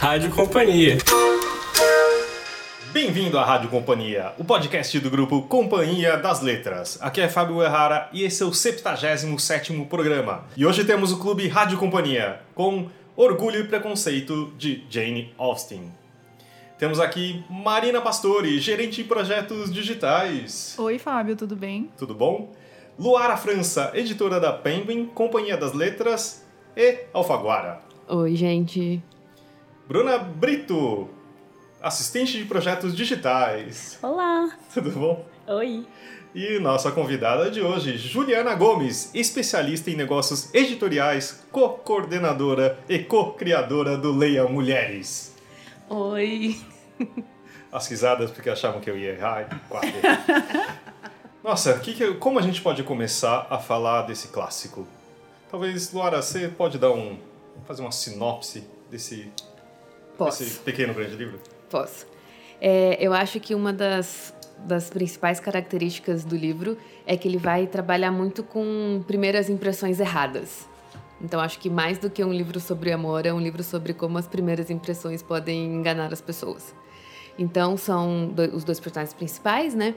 Rádio Companhia. Bem-vindo à Rádio Companhia, o podcast do grupo Companhia das Letras. Aqui é Fábio Errara e esse é o 77º programa. E hoje temos o clube Rádio Companhia, com Orgulho e Preconceito de Jane Austen. Temos aqui Marina Pastore, gerente de projetos digitais. Oi, Fábio, tudo bem? Tudo bom? Luara França, editora da Penguin, Companhia das Letras e Alfaguara. Oi, gente. Bruna Brito, assistente de projetos digitais. Olá. Tudo bom? Oi. E nossa convidada de hoje, Juliana Gomes, especialista em negócios editoriais, co-coordenadora e co-criadora do Leia Mulheres. Oi. As risadas porque achavam que eu ia errar. Quase. Nossa, que que, como a gente pode começar a falar desse clássico? Talvez, Luara, você pode dar um. fazer uma sinopse desse, Posso. desse pequeno grande livro? Posso. É, eu acho que uma das, das principais características do livro é que ele vai trabalhar muito com primeiras impressões erradas. Então, acho que mais do que um livro sobre amor, é um livro sobre como as primeiras impressões podem enganar as pessoas. Então, são do- os dois personagens principais, né?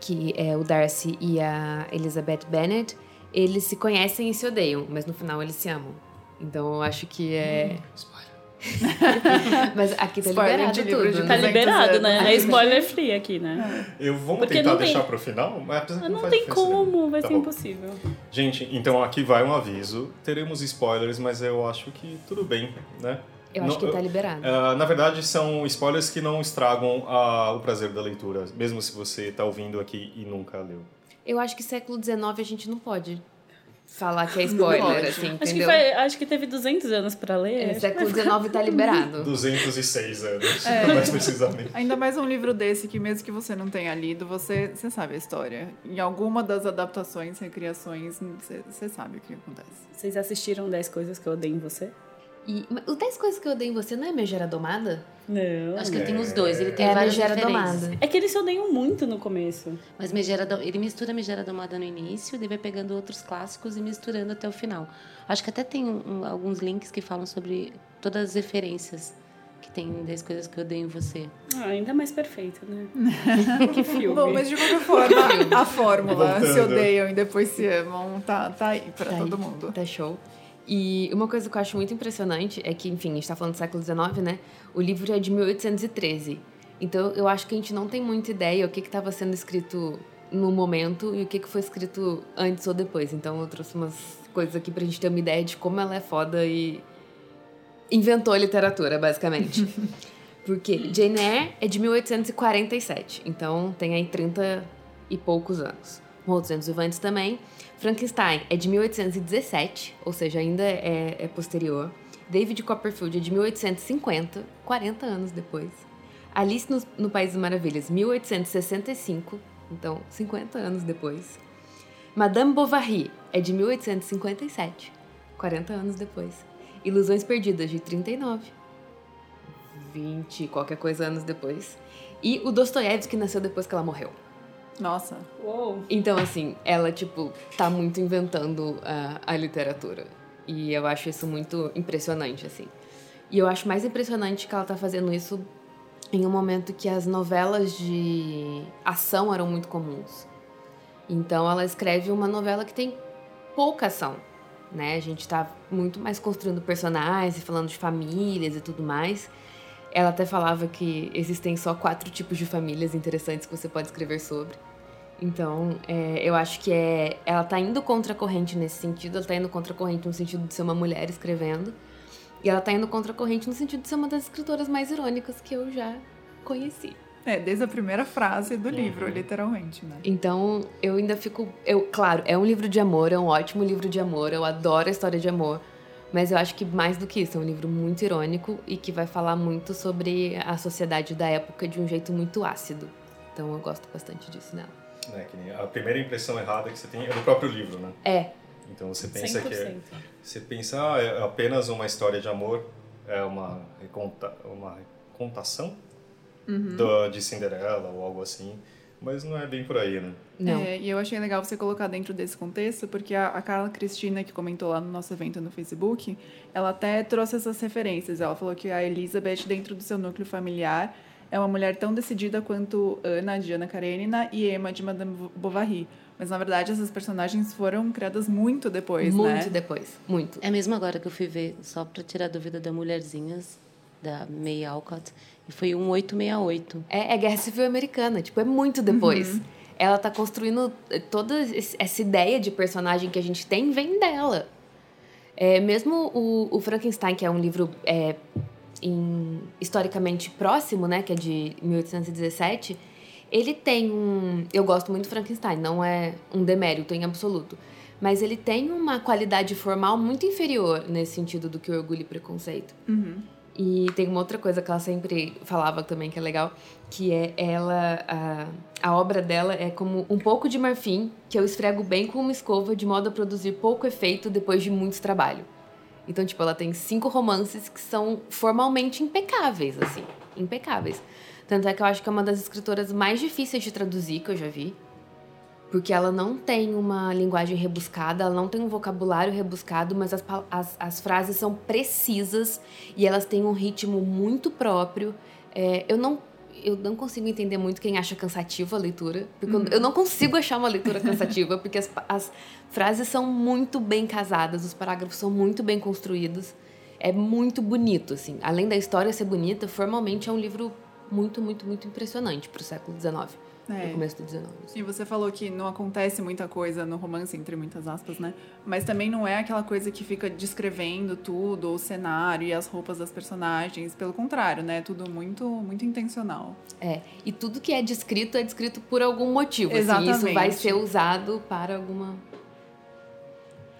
Que é o Darcy e a Elizabeth Bennet. Eles se conhecem e se odeiam, mas no final eles se amam. Então, eu acho que é. Mas aqui tá Spoiler liberado de livro tudo. de Tá né? 200 liberado, anos. né? É spoiler free aqui, né? Eu vamos Porque tentar não tem- deixar pro final, mas apesar que não faz tem como, vai Tá ser bom. impossível. Gente, então aqui vai um aviso. Teremos spoilers, mas eu acho que tudo bem, né? Eu acho Não- que tá liberado. Ah, na verdade, são spoilers que não estragam ah, o prazer da leitura, mesmo se você tá ouvindo aqui e nunca leu. Eu acho que século XIX a gente não pode falar que é spoiler, assim, Acho que, entendeu? foi, acho que teve 200 anos pra ler. É, século vai XIX tá liberado. 206 anos, É. mais precisamente. Ainda mais um livro desse que mesmo que você não tenha lido, você, você sabe a história. Em alguma das adaptações, recriações, você, você sabe o que acontece. Vocês assistiram 10 coisas que eu odeio em você? E o 10 coisas que eu odeio em você não é Megera Domada? Não. Acho que ele tem os dois, ele tem É a várias Megera. Domada. É que eles se odeiam muito no começo. Mas Megera, ele mistura Megera Domada no início, daí vai pegando outros clássicos e misturando até o final. Acho que até tem um- um- alguns links que falam sobre todas as referências que tem das coisas que eu odeio em você. Ah, ainda mais perfeito, né? que filme. Bom, mas de qualquer forma, a fórmula Voltando. se odeiam e depois se amam, tá, tá aí pra Tá aí, todo mundo. Tá show. E uma coisa que eu acho muito impressionante é que, enfim, a gente tá falando do século XIX, né? O livro é de 1813. Então eu acho que a gente não tem muita ideia o que estava sendo escrito no momento e o que, que foi escrito antes ou depois. Então eu trouxe umas coisas aqui pra gente ter uma ideia de como ela é foda e inventou a literatura, basicamente. Porque Jane Eyre é de 1847, então tem aí 30 e poucos anos. Outros anos Vivantes também. Frankenstein é de 1817, ou seja, ainda é, é posterior. David Copperfield é de 1850, 40 anos depois. Alice no, no País das Maravilhas, 1865, então 50 anos depois. Madame Bovary é de 1857, 40 anos depois. Ilusões Perdidas, de 39, 20 qualquer coisa anos depois. E o Dostoiévski nasceu depois que ela morreu. Nossa. Uou. Então, assim, ela, tipo, tá muito inventando a, a literatura. E eu acho isso muito impressionante, assim. E eu acho mais impressionante que ela tá fazendo isso em um momento que as novelas de ação eram muito comuns. Então, ela escreve uma novela que tem pouca ação, né? A gente tá muito mais construindo personagens e falando de famílias e tudo mais. Ela até falava que existem só quatro tipos de famílias interessantes que você pode escrever sobre. Então, é, eu acho que é, ela tá indo contra a corrente nesse sentido, ela tá indo contra a corrente no sentido de ser uma mulher escrevendo, e ela tá indo contra a corrente no sentido de ser uma das escritoras mais irônicas que eu já conheci. É, desde a primeira frase do Uhum. livro, literalmente, né? Então, eu ainda fico. Eu, claro, é um livro de amor, é um ótimo livro de amor, eu adoro a história de amor. Mas eu acho que mais do que isso, é um livro muito irônico e que vai falar muito sobre a sociedade da época de um jeito muito ácido. Então eu gosto bastante disso nela. Né, que a primeira impressão errada que você tem é do próprio livro, né? É, Então você pensa que é, 100%. você pensa ah, é apenas uma história de amor, é uma reconta, uma recontação Uhum. do- de Cinderela ou algo assim. Mas não é bem por aí, né? Não. É, e eu achei legal você colocar dentro desse contexto, porque a, a Carla Cristina, que comentou lá no nosso evento no Facebook, ela até trouxe essas referências. Ela falou que a Elizabeth, dentro do seu núcleo familiar, é uma mulher tão decidida quanto Ana, de Ana Karenina, e Emma, de Madame Bovary. Mas, na verdade, essas personagens foram criadas muito depois, muito né? depois. Muito. É mesmo agora que eu fui ver, só para tirar a dúvida da Mulherzinhas, da May Alcott, e foi um 868. É, é Guerra Civil Americana, tipo, é muito depois. Ela tá construindo eh, toda essa ideia de personagem que a gente tem, vem dela. É, mesmo o, o Frankenstein, que é um livro é, em- historicamente próximo, né, que é de 1817, ele tem um... Eu gosto muito do Frankenstein, não é um demérito em absoluto. Mas ele tem uma qualidade formal muito inferior nesse sentido do que o Orgulho e Preconceito. E tem uma outra coisa que ela sempre falava também que é legal, que é ela a, a obra dela é como um pouco de marfim que eu esfrego bem com uma escova de modo a produzir pouco efeito depois de muito trabalho. Então, tipo, ela tem cinco romances que são formalmente impecáveis, assim, impecáveis. Tanto é que eu acho que é uma das escritoras mais difíceis de traduzir que eu já vi. Porque ela não tem uma linguagem rebuscada, ela não tem um vocabulário rebuscado, mas as, as, as frases são precisas e elas têm um ritmo muito próprio. É, eu, não, eu não consigo entender muito quem acha cansativa a leitura, porque eu- eu não consigo achar uma leitura cansativa, porque as, as frases são muito bem casadas, os parágrafos são muito bem construídos. É muito bonito, assim. Além da história ser bonita, formalmente é um livro muito, muito, muito impressionante para o século XIX. É. No começo do XIX. E você falou que não acontece muita coisa no romance, entre muitas aspas, né? Mas também não é aquela coisa que fica descrevendo tudo, o cenário e as roupas das personagens. Pelo contrário, né? Tudo muito, muito intencional. É, e tudo que é descrito é descrito por algum motivo. Assim, isso Exatamente. vai ser usado para alguma.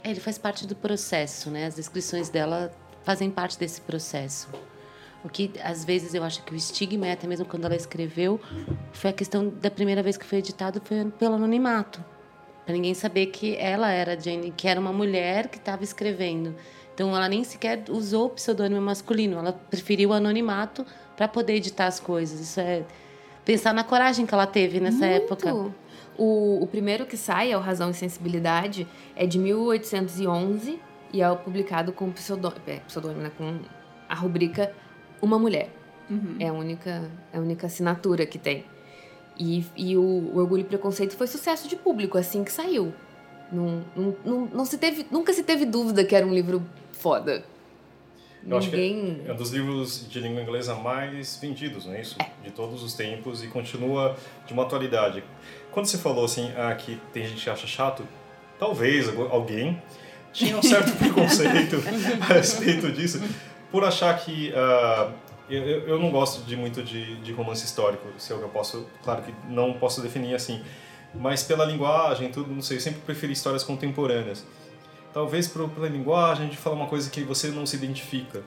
É, Ele faz parte do processo, né? As descrições dela fazem parte desse processo. O que, às vezes, eu acho que o estigma, é até mesmo quando ela escreveu, foi a questão da primeira vez que foi editado foi pelo anonimato. Para ninguém saber que ela era Jane, que era uma mulher que estava escrevendo. Então, ela nem sequer usou o pseudônimo masculino. Ela preferiu o anonimato para poder editar as coisas. Isso é pensar na coragem que ela teve nessa época. Muito. O, o primeiro que sai, é o Razão e Sensibilidade, é de 1811 e é publicado com pseudônimo, é, pseudônimo né, com a rubrica Uma Mulher. É, a única, é a única assinatura que tem. E, e o, o Orgulho e Preconceito foi sucesso de público assim que saiu. Não, não, não, não se teve, nunca se teve dúvida que era um livro foda. Eu acho que Ninguém. é um dos livros de língua inglesa mais vendidos, não é isso? De todos os tempos e continua de uma atualidade. Quando você falou assim, ah, que tem gente que acha chato, talvez algu- alguém tinha um certo preconceito a respeito disso, por achar que. ah, eu, eu não gosto de muito de, de romance histórico, se é o que eu posso. Claro que não posso definir assim, mas pela linguagem, tudo, não sei, eu sempre preferi histórias contemporâneas. Talvez por, pela linguagem, a gente fala uma coisa que você não se identifica.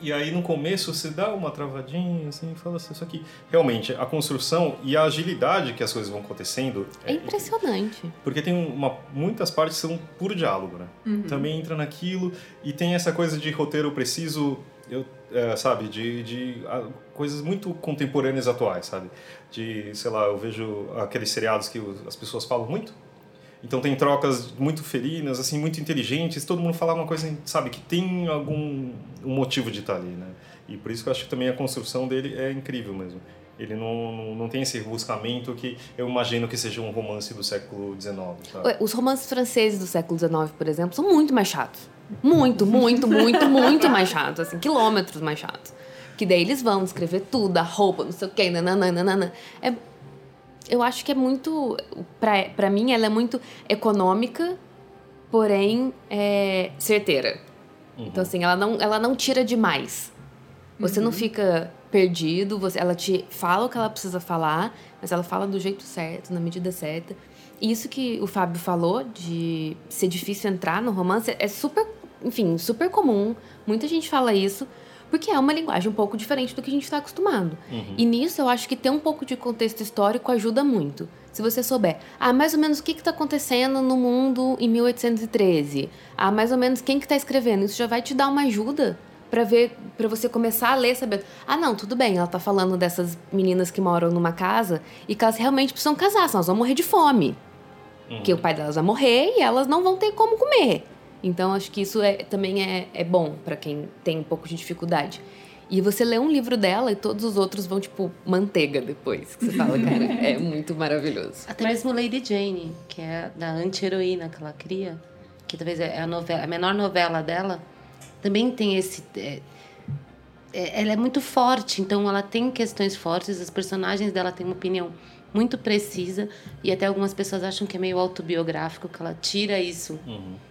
E aí no começo você dá uma travadinha, assim, e fala assim, isso aqui. Realmente, a construção e a agilidade que as coisas vão acontecendo. É impressionante. Porque tem uma, muitas partes que são puro diálogo, né? Também entra naquilo e tem essa coisa de roteiro preciso, eu, é, sabe, de, de ah, coisas muito contemporâneas atuais, sabe? De, sei lá, eu vejo aqueles seriados que as pessoas falam muito. Então tem trocas muito ferinas, assim, muito inteligentes, todo mundo fala uma coisa, sabe, que tem algum um motivo de estar ali, né? E por isso que eu acho que também a construção dele é incrível mesmo. Ele não, não, não tem esse rebuscamento que eu imagino que seja um romance do século XIX, sabe? Os romances franceses do século XIX, por exemplo, são muito mais chatos. Muito, muito, muito, muito mais chatos. Assim, quilômetros mais chatos. Que daí eles vão escrever tudo, a roupa, não sei o quê, nananana. É, eu acho que é muito... Pra, pra mim, ela é muito econômica, porém é, certeira. Então, assim, ela não, ela não tira demais. Você não fica perdido, você, ela te fala o que ela precisa falar, mas ela fala do jeito certo, na medida certa. E isso que o Fábio falou, de ser difícil entrar no romance, é super, enfim, super comum. Muita gente fala isso, porque é uma linguagem um pouco diferente do que a gente está acostumado. E nisso eu acho que ter um pouco de contexto histórico ajuda muito. Se você souber, ah, mais ou menos o que está acontecendo no mundo em 1813, ah, mais ou menos quem que está escrevendo, isso já vai te dar uma ajuda Pra ver, para você começar a ler, sabendo. Ah, não, tudo bem, ela tá falando dessas meninas que moram numa casa e que elas realmente precisam casar, senão elas vão morrer de fome. Porque o pai delas vai morrer e elas não vão ter como comer. Então, acho que isso é, também é, é bom para quem tem um pouco de dificuldade. E você lê um livro dela e todos os outros vão, tipo, manteiga depois. Que você fala, cara, é muito maravilhoso. Até mesmo Lady Jane, que é da anti-heroína que ela cria, que talvez é a, novela, a menor novela dela, também tem esse. É, é, ela é muito forte, então ela tem questões fortes, os personagens dela têm uma opinião muito precisa e até algumas pessoas acham que é meio autobiográfico, que ela tira isso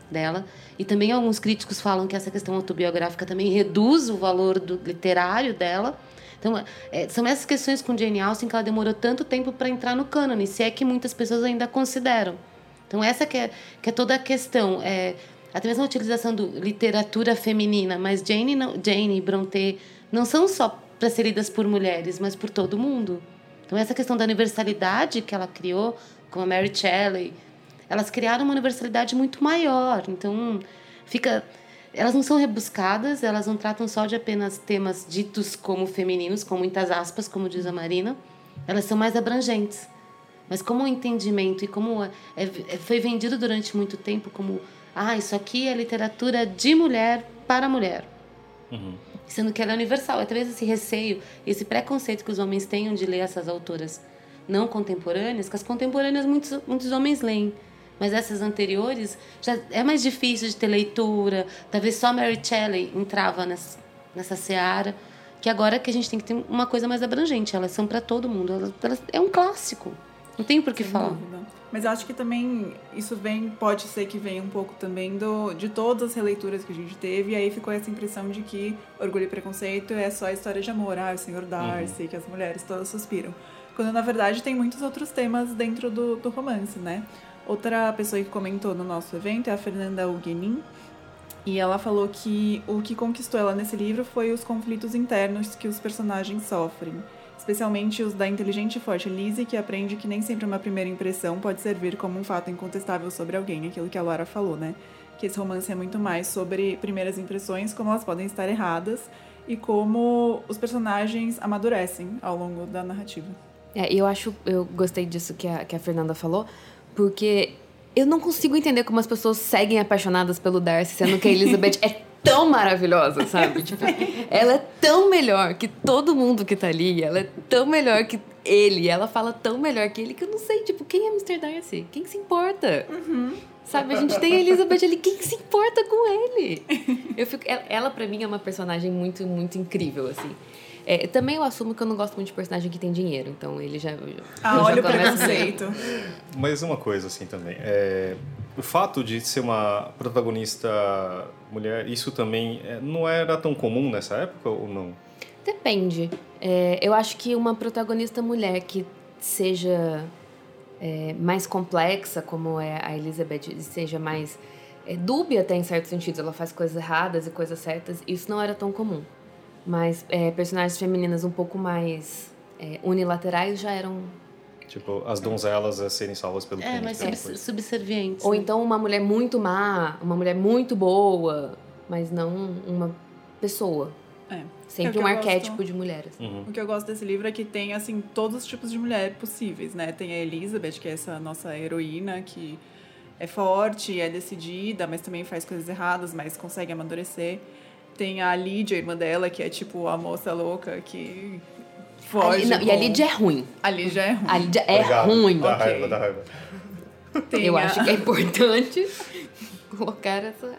dela. E também alguns críticos falam que essa questão autobiográfica também reduz o valor do literário dela. Então, é, são essas questões com Jane Austen que ela demorou tanto tempo para entrar no cânone, se é que muitas pessoas ainda consideram. Então, essa que é, que é toda a questão. É, até mesmo a utilização do literatura feminina, mas Jane, não, Jane e Brontë não são só para ser lidas por mulheres, mas por todo mundo. Então, essa questão da universalidade que ela criou, com a Mary Shelley, elas criaram uma universalidade muito maior. Então, fica. Elas não são rebuscadas, elas não tratam só de apenas temas ditos como femininos, com muitas aspas, como diz a Marina. Elas são mais abrangentes. Mas como o entendimento e como é, é, foi vendido durante muito tempo como ah, isso aqui é literatura de mulher para mulher. Sendo que ela é universal. É talvez esse receio, esse preconceito que os homens tenham de ler essas autoras não contemporâneas, que as contemporâneas muitos, muitos homens leem. Mas essas anteriores já é mais difícil de ter leitura. Talvez só Mary Shelley entrava nessa, nessa seara. Que agora que a gente tem que ter uma coisa mais abrangente. Elas são para todo mundo. Elas, elas, é um clássico. Não tem por que Sem falar. dúvida. Mas eu acho que também isso vem, pode ser que venha um pouco também do, de todas as releituras que a gente teve, e aí ficou essa impressão de que Orgulho e Preconceito é só a história de amor, ah, o Senhor Darcy, que as mulheres todas suspiram. Quando na verdade tem muitos outros temas dentro do, do romance, né? Outra pessoa que comentou no nosso evento é a Fernanda Huguenin, e ela falou que o que conquistou ela nesse livro foi os conflitos internos que os personagens sofrem. Especialmente os da inteligente e forte Lizzie, que aprende que nem sempre uma primeira impressão pode servir como um fato incontestável sobre alguém, aquilo que a Laura falou, né? Que esse romance é muito mais sobre primeiras impressões, como elas podem estar erradas, e como os personagens amadurecem ao longo da narrativa. É, eu acho, eu gostei disso que a, que a Fernanda falou, porque eu não consigo entender como as pessoas seguem apaixonadas pelo Darcy, sendo que a Elizabeth é tão maravilhosa, sabe? Tipo, ela é tão melhor que todo mundo que tá ali, ela é tão melhor que ele, ela fala tão melhor que ele que eu não sei, tipo, quem é Mr. Darcy? Quem se importa? Sabe, a gente tem a Elizabeth ali, quem se importa com ele? Eu fico, ela, ela para mim é uma personagem muito, muito incrível, assim. É, também eu assumo que eu não gosto muito de personagem que tem dinheiro, então ele já. Ah, já olha o começo preconceito. Mas uma coisa assim também, é, o fato de ser uma protagonista mulher, isso também é, não era tão comum nessa época ou não? Depende. É, eu acho que uma protagonista mulher que seja é, mais complexa, como é a Elizabeth, seja mais é, dúbia até em certos sentidos, ela faz coisas erradas e coisas certas, isso não era tão comum. Mas é, personagens femininas um pouco mais é, unilaterais já eram. Tipo, as donzelas a serem salvas pelo É, mas coisa. subservientes. Ou né? então uma mulher muito má, uma mulher muito boa, mas não uma pessoa. É. É Sempre o um arquétipo gosto. de mulher. assim. Uhum. O que eu gosto desse livro é que tem, assim, todos os tipos de mulher possíveis, né? Tem a Elizabeth, que é essa nossa heroína, que é forte, é decidida, mas também faz coisas erradas, mas consegue amadurecer. Tem a Lydia, a irmã dela, que é tipo a moça louca que foge. Não, E a com- Lídia é ruim. A Lydia é ruim. A Lídia é Obrigado. ruim. Dá ok. raiva, dá raiva. Tem Eu a- acho que é importante colocar essa.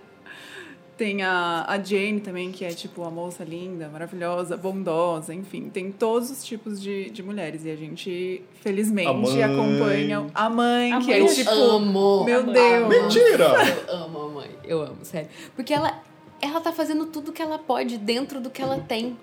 Tem a, a Jane também, que é tipo a moça linda, maravilhosa, bondosa, enfim. Tem todos os tipos de, de mulheres. E a gente, felizmente, A mãe. acompanha a mãe, A que mãe é eu tipo. amo. Meu Amo. Deus! Mentira! Eu amo a mãe. Eu amo, sério. Porque ela, ela tá fazendo tudo que ela pode dentro do que ela tem.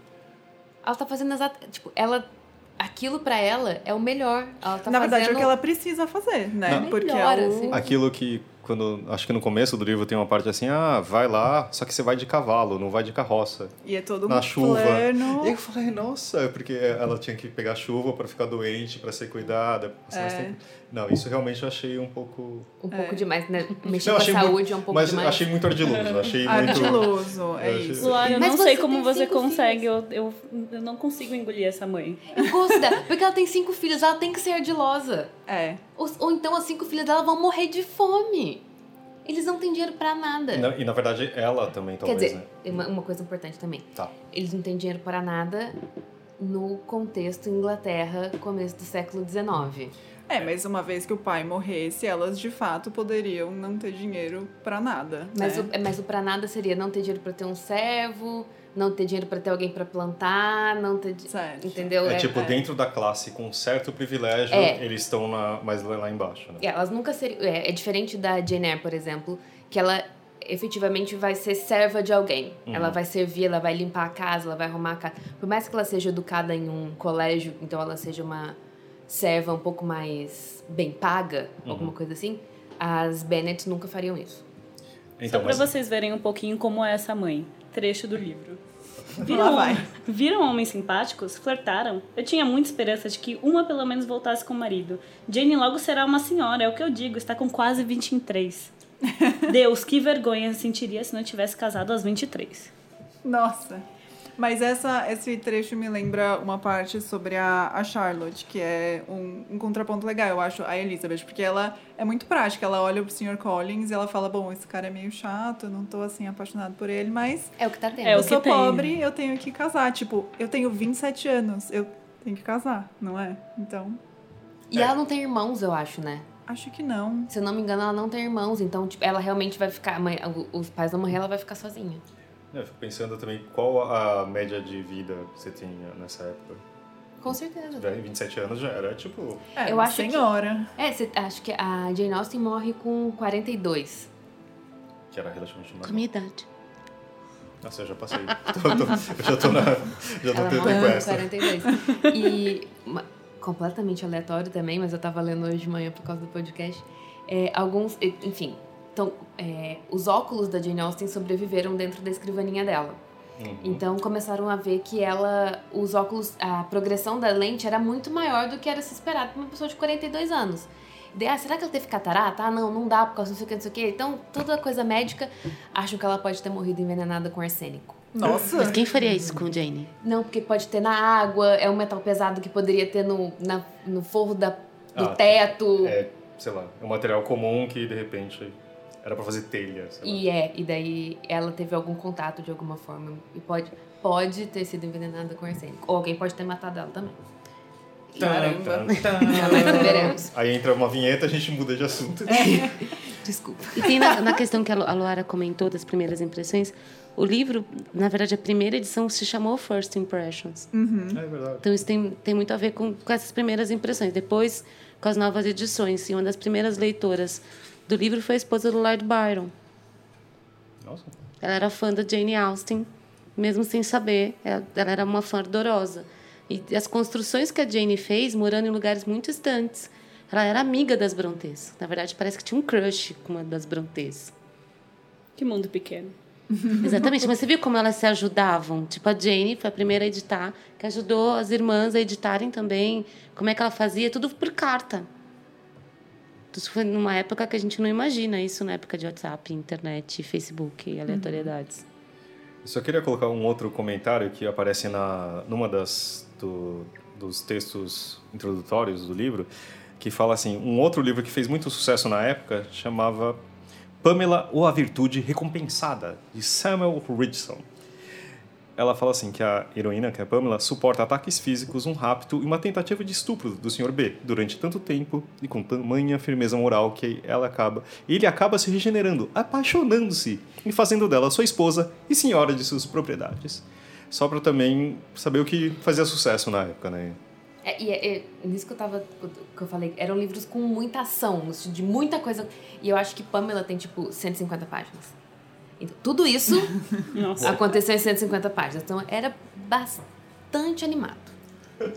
Ela tá fazendo exatamente. Tipo, ela. Aquilo pra ela é o melhor. Ela tá Na verdade, é fazendo o que ela precisa fazer, né? Não. Porque Melhor, é o... assim. Aquilo que quando acho que no começo do livro tem uma parte assim, ah, vai lá, só que você vai de cavalo, não vai de carroça. E é todo Na um chuva. plano. E eu falei, nossa, porque ela tinha que pegar chuva para ficar doente, para ser cuidada. passar mais É. tempo. Não, isso realmente eu achei um pouco. Um É. pouco demais, né? Mexer Não, com a achei saúde muito- é um pouco mas demais. achei muito ardiloso. Achei muito. Ardiloso, é Eu achei- isso. Luara, eu Mas não sei como você consegue. Eu, eu, eu não consigo engolir essa mãe. Eu gosto dela, porque ela tem cinco filhos, ela tem que ser ardilosa. É. Ou, ou então as cinco filhas dela vão morrer de fome. Eles não têm dinheiro pra nada. E na, e na verdade ela também, Quer talvez, dizer, né? uma, uma coisa importante também. Tá. Eles não têm dinheiro para nada no contexto Inglaterra, começo do século XIX. É, mas uma vez que o pai morresse, elas de fato poderiam não ter dinheiro pra nada. Mas, né? o, mas o pra nada seria não ter dinheiro pra ter um servo, não ter dinheiro pra ter alguém pra plantar, não ter. di- Certo. Entendeu? É, tipo, dentro da classe com certo privilégio, É. eles estão na, mais lá embaixo, né? É, Elas nunca seriam. É, é diferente da Jane Eyre, por exemplo, que ela efetivamente vai ser serva de alguém. Ela vai servir, ela vai limpar a casa, ela vai arrumar a casa. Por mais que ela seja educada em um colégio, então ela seja uma serva um pouco mais bem paga, alguma coisa assim, as Bennet nunca fariam isso. Então, Só mas pra vocês verem um pouquinho como é essa mãe. Trecho do livro. Lá vai. viram homens simpáticos? Flertaram? Eu tinha muita esperança de que uma pelo menos voltasse com o marido. Jane logo será uma senhora, é o que eu digo, está com quase 23. Deus, que vergonha sentiria se não tivesse casado aos 23. Nossa. Mas essa, esse trecho me lembra uma parte sobre a, a Charlotte, que é um, um contraponto legal, eu acho, a Elizabeth, porque ela é muito prática. Ela olha pro Sr. Collins e ela fala: Bom, esse cara é meio chato, eu não tô assim apaixonado por ele, mas É o que tá tendo. É eu o que sou tem. pobre, eu tenho que casar. Tipo, eu tenho 27 anos, eu tenho que casar, não é? Então, E ela não tem irmãos, eu acho, né? acho que não. Se eu não me engano, ela não tem irmãos, então tipo, ela realmente vai ficar. mãe- os pais vão morrer, ela vai ficar sozinha. Eu fico pensando também qual a média de vida que você tinha nessa época. Com certeza. Já em 27 anos já era tipo. É, Eu uma acho que- senhora. É, cê- acho que a Jane Austen morre com 42. que era relativamente Com minha idade. Nossa, eu já passei. Tô- tô- eu já tô na. Já tô Ela com com essa. 42. E uma- completamente aleatório também, mas eu tava lendo hoje de manhã por causa do podcast. É, alguns, enfim, então, é, os óculos da Jane Austen sobreviveram dentro da escrivaninha dela. Uhum. Então começaram a ver que ela, os óculos, a progressão da lente era muito maior do que era se esperado para uma pessoa de 42 anos. E daí, ah, será que ela teve catarata? Ah, não, não dá por causa não sei o que, não sei o que. Então, toda coisa médica, acham que ela pode ter morrido envenenada com arsênico. Nossa. Mas quem faria isso com Jane? Não, porque pode ter na água, é um metal pesado que poderia ter no, na- no forro da, do Ah, teto. É, sei lá, é um material comum que de repente era pra fazer telha. Sei lá. E é, e daí ela teve algum contato de alguma forma. E pode, pode ter sido envenenada com arsênico. Ou alguém pode ter matado ela também. Caramba. Jamais saberemos. Aí entra uma vinheta, a gente muda de assunto. Desculpa. E tem na, na questão que a Lu- a Luara comentou das primeiras impressões, o livro, na verdade, a primeira edição se chamou First Impressions. É verdade. Então isso tem, tem muito a ver com, com essas primeiras impressões. Depois, com as novas edições. E uma das primeiras leitoras do livro foi a esposa do Lord Byron. Nossa. Ela era fã da Jane Austen, mesmo sem saber. Ela, ela era uma fã ardorosa. E as construções que a Jane fez, morando em lugares muito distantes. Ela era amiga das Brontês. Na verdade, parece que tinha um crush com uma das Brontês. Que mundo pequeno. Exatamente, mas você viu como elas se ajudavam? Tipo, a Jane foi a primeira a editar, que ajudou as irmãs a editarem também. Como é que ela fazia? Tudo por carta. Isso foi numa época que a gente não imagina isso, na época de WhatsApp, internet, Facebook e aleatoriedades. Eu só queria colocar um outro comentário que aparece na numa das do- dos textos introdutórios do livro, que fala assim, um outro livro que fez muito sucesso na época chamava Pamela ou a Virtude Recompensada, de Samuel Richardson. Ela fala assim que a heroína, que é a Pamela, suporta ataques físicos, um rapto e uma tentativa de estupro do Sr. B durante tanto tempo e com tamanha firmeza moral que ela acaba, ele acaba se regenerando, apaixonando-se e fazendo dela sua esposa e senhora de suas propriedades. Só para também saber o que fazia sucesso na época, né? É, e é, é nisso que eu tava. que eu falei, eram livros com muita ação, de muita coisa. E eu acho que Pamela tem, tipo, 150 páginas. Então, tudo isso Nossa. aconteceu em 150 páginas. Então era bastante animado.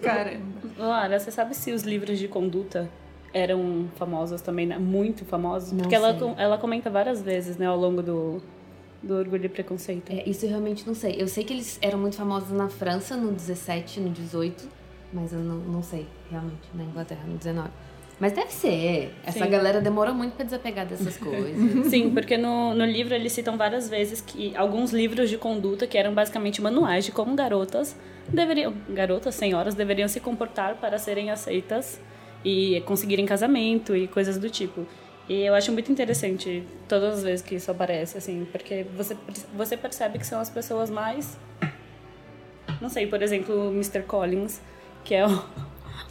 Caramba. Lara, você sabe se os livros de conduta eram famosos também, né? muito famosos. Não porque ela, sei. ela comenta várias vezes, né, ao longo do, do Orgulho e Preconceito. É, isso eu realmente não sei. Eu sei que eles eram muito famosos na França no 17, no 18, mas eu não, não sei, realmente, na Inglaterra no 19. Mas deve ser. Essa Sim. galera demorou muito pra desapegar dessas coisas. Sim, porque no, no livro eles citam várias vezes que alguns livros de conduta que eram basicamente manuais de como garotas deveriam, garotas, senhoras, deveriam se comportar para serem aceitas e conseguirem casamento e coisas do tipo. E eu acho muito interessante todas as vezes que isso aparece, assim, porque você, você percebe que são as pessoas mais. Não sei, por exemplo, o Mr. Collins, que é o-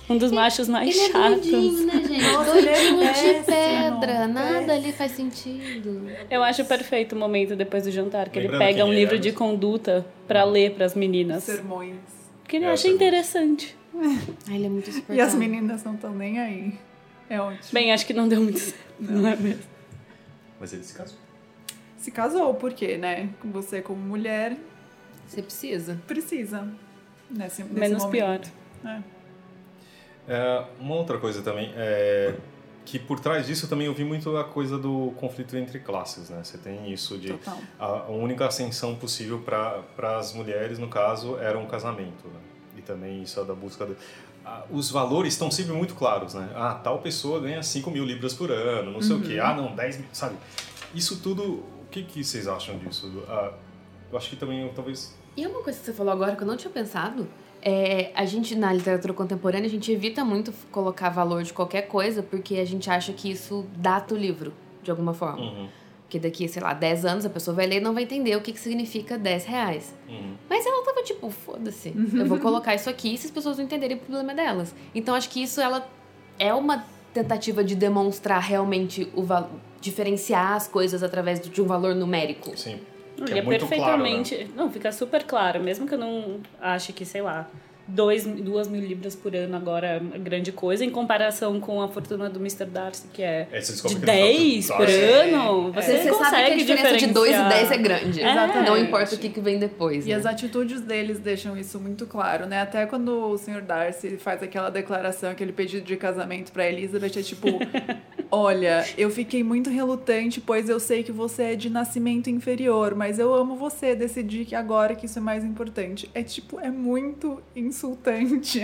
um dos machos mais Ele é chatos. doidinho, né, gente? Nossa, ele é doidinho de péssimo, pedra. Nada ali faz sentido. Eu acho perfeito o momento depois do jantar, que Lembrando ele pega quem um ele livro é, de conduta pra ler pras meninas. Sermões. Que ele É, acha sermões. interessante. Ai, ele é muito super. E as meninas não estão nem aí. É ótimo. Bem, acho que não deu muito certo, não, é mesmo? Mas ele se casou. Se casou, porque, né? Você, como mulher, Você precisa. precisa. Nesse, nesse Menos momento. pior. É. É, uma outra coisa também é que por trás disso eu também ouvi muito a coisa do conflito entre classes, né? Você tem isso de Total. a, única ascensão possível para as mulheres, no caso, era um casamento, né? E também isso é da busca ah, os valores estão sempre muito claros, né? Ah, tal pessoa ganha 5 mil libras por ano, não sei o quê. Ah, não, 10 mil, sabe? Isso tudo, o que, que vocês acham disso? Ah, eu acho que também, eu, talvez... E uma coisa que você falou agora que eu não tinha pensado é a gente na literatura contemporânea a gente evita muito colocar valor de qualquer coisa porque a gente acha que isso data o livro de alguma forma. Uhum, Porque daqui, sei lá, 10 anos a pessoa vai ler e não vai entender o que, que significa 10 reais. uhum. Mas ela tava tipo, foda-se, eu vou colocar isso aqui e se as pessoas não entenderem o problema é delas. Então acho que isso ela é uma tentativa de demonstrar realmente o valor, diferenciar as coisas através de um valor numérico. Sim. Não, ele é é, perfeitamente. claro, né? Não, fica super claro. Mesmo que eu não ache que, sei lá, dois, duas mil libras por ano agora é grande coisa, em comparação com a fortuna do Mr. Darcy, que é, É, você de que ele fala 10 tudo. por ano. Você, Você, consegue sabe que a diferença de 2 e diferenciar. 10 é grande. Exatamente. Não importa o que, que vem depois. E né? as atitudes deles deixam isso muito claro, né? Até quando o Sr. Darcy faz aquela declaração, aquele pedido de casamento pra Elizabeth, é tipo: Olha, eu fiquei muito relutante, pois eu sei que você é de nascimento inferior, mas eu amo você, decidi que agora que isso é mais importante. É tipo, é muito insultante.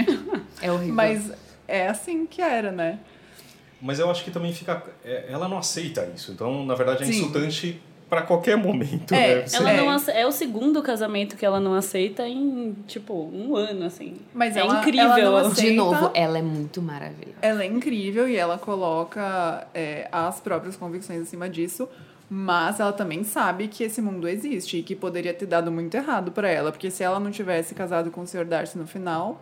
É horrível. mas é assim que era, né? Mas eu acho que também fica. é, Ela não aceita isso. Então, na verdade, é Sim. insultante para qualquer momento. É, né? Ela É. não ace- é o segundo casamento que ela não aceita em, tipo, um ano, assim. Mas é ela- incrível. ela não De novo, ela é muito maravilhosa. Ela é incrível e ela coloca é, as próprias convicções acima disso, mas ela também sabe que esse mundo existe e que poderia ter dado muito errado pra ela, porque se ela não tivesse casado com o Sr. Darcy no final,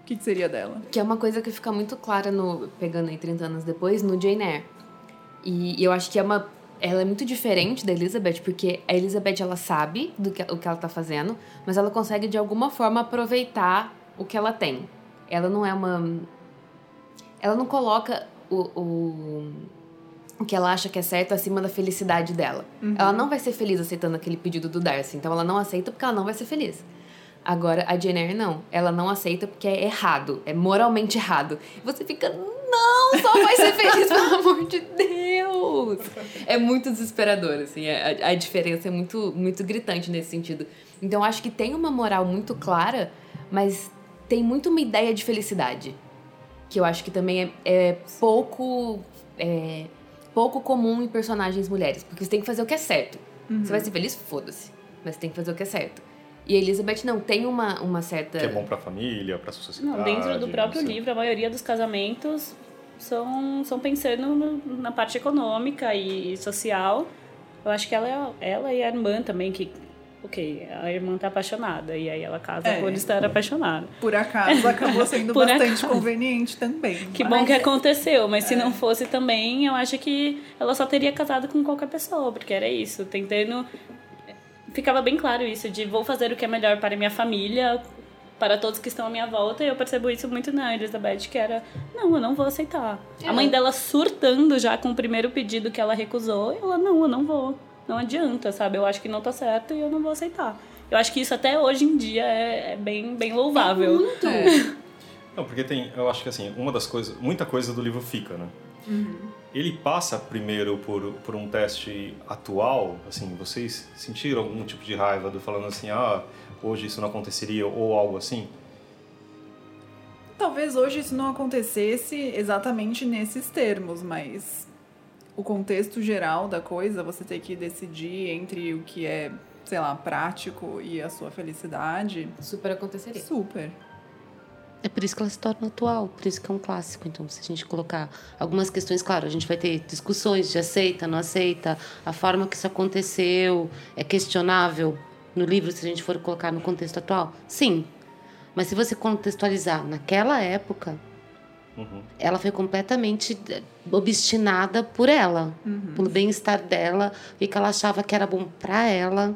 o que, que seria dela? Que é uma coisa que fica muito clara no pegando aí 30 anos depois no Jane Eyre. E, e eu acho que é uma ela é muito diferente da Elizabeth, porque a Elizabeth ela sabe do que o que ela tá fazendo, mas ela consegue de alguma forma aproveitar o que ela tem. Ela não é uma ela não coloca o, o, o que ela acha que é certo acima da felicidade dela. Ela não vai ser feliz aceitando aquele pedido do Darcy, então ela não aceita porque ela não vai ser feliz. Agora, a Jane Eyre não. Ela não aceita porque é errado. É moralmente errado. Você fica, não, só vai ser feliz, pelo amor de Deus. É muito desesperador, assim. A, a diferença é muito, muito gritante nesse sentido. Então, eu acho que tem uma moral muito clara, mas tem muito uma ideia de felicidade. Que eu acho que também é, é pouco... é, pouco comum em personagens mulheres. Porque você tem que fazer o que é certo. Você vai ser feliz? Foda-se. Mas você tem que fazer o que é certo. E a Elizabeth não tem uma, uma certa. Que é bom pra família, pra sociedade. Não, dentro do próprio livro, a maioria dos casamentos são, são pensando no- na parte econômica e social. Eu acho que ela, é, ela e a irmã também, que, ok, a irmã tá apaixonada, e aí ela casa É. por estar apaixonada. Por acaso, acabou sendo bastante acaso. conveniente também. Que mas- bom que aconteceu, mas se não fosse também, eu acho que ela só teria casado com qualquer pessoa, porque era isso, tentando. Ficava bem claro isso, de vou fazer o que é melhor para minha família, para todos que estão à minha volta, e eu percebo isso muito na Elizabeth, que era, não, eu não vou aceitar. É. A mãe dela surtando já com o primeiro pedido que ela recusou, ela, não, eu não vou. Não adianta, sabe? Eu acho que não tá certo e eu não vou aceitar. Eu acho que isso até hoje em dia é, é bem, bem louvável. Muito. É. Não, porque tem, eu acho que assim, uma das coisas, muita coisa do livro fica, né? Ele passa primeiro por, por um teste atual, assim, vocês sentiram algum tipo de raiva do falando assim, ah, hoje isso não aconteceria ou algo assim? Talvez hoje isso não acontecesse exatamente nesses termos, mas o contexto geral da coisa, você ter que decidir entre o que é, sei lá, prático e a sua felicidade, Super aconteceria. super. É por isso que ela se torna atual, por isso que é um clássico. Então, se a gente colocar algumas questões, claro, a gente vai ter discussões de aceita, não aceita, a forma que isso aconteceu é questionável no livro, se a gente for colocar no contexto atual. Sim. Mas se você contextualizar naquela época, Uhum. ela foi completamente eh, obstinada por ela, pelo bem-estar dela, e que ela achava que era bom para ela.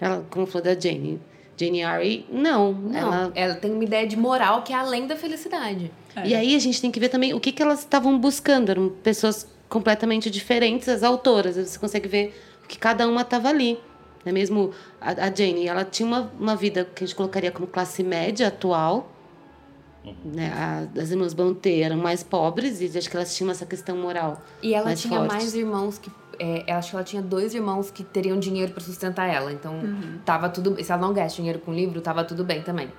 Ela, como falou da Jane, Jane Eyre, não, Não, ela ela tem uma ideia de moral que é além da felicidade. É. E aí a gente tem que ver também o que, que elas estavam buscando. Eram pessoas completamente diferentes, as autoras. Você consegue ver que cada uma estava ali. Não é mesmo a, a Jane, ela tinha uma, uma vida que a gente colocaria como classe média atual. Né? A- as irmãs Brontë eram mais pobres e acho que elas tinham essa questão moral E ela mais tinha forte. mais irmãos que. É, acho que ela tinha dois irmãos que teriam dinheiro pra sustentar ela. Então, tava tudo. Se ela não gasta dinheiro com livro, tava tudo bem também.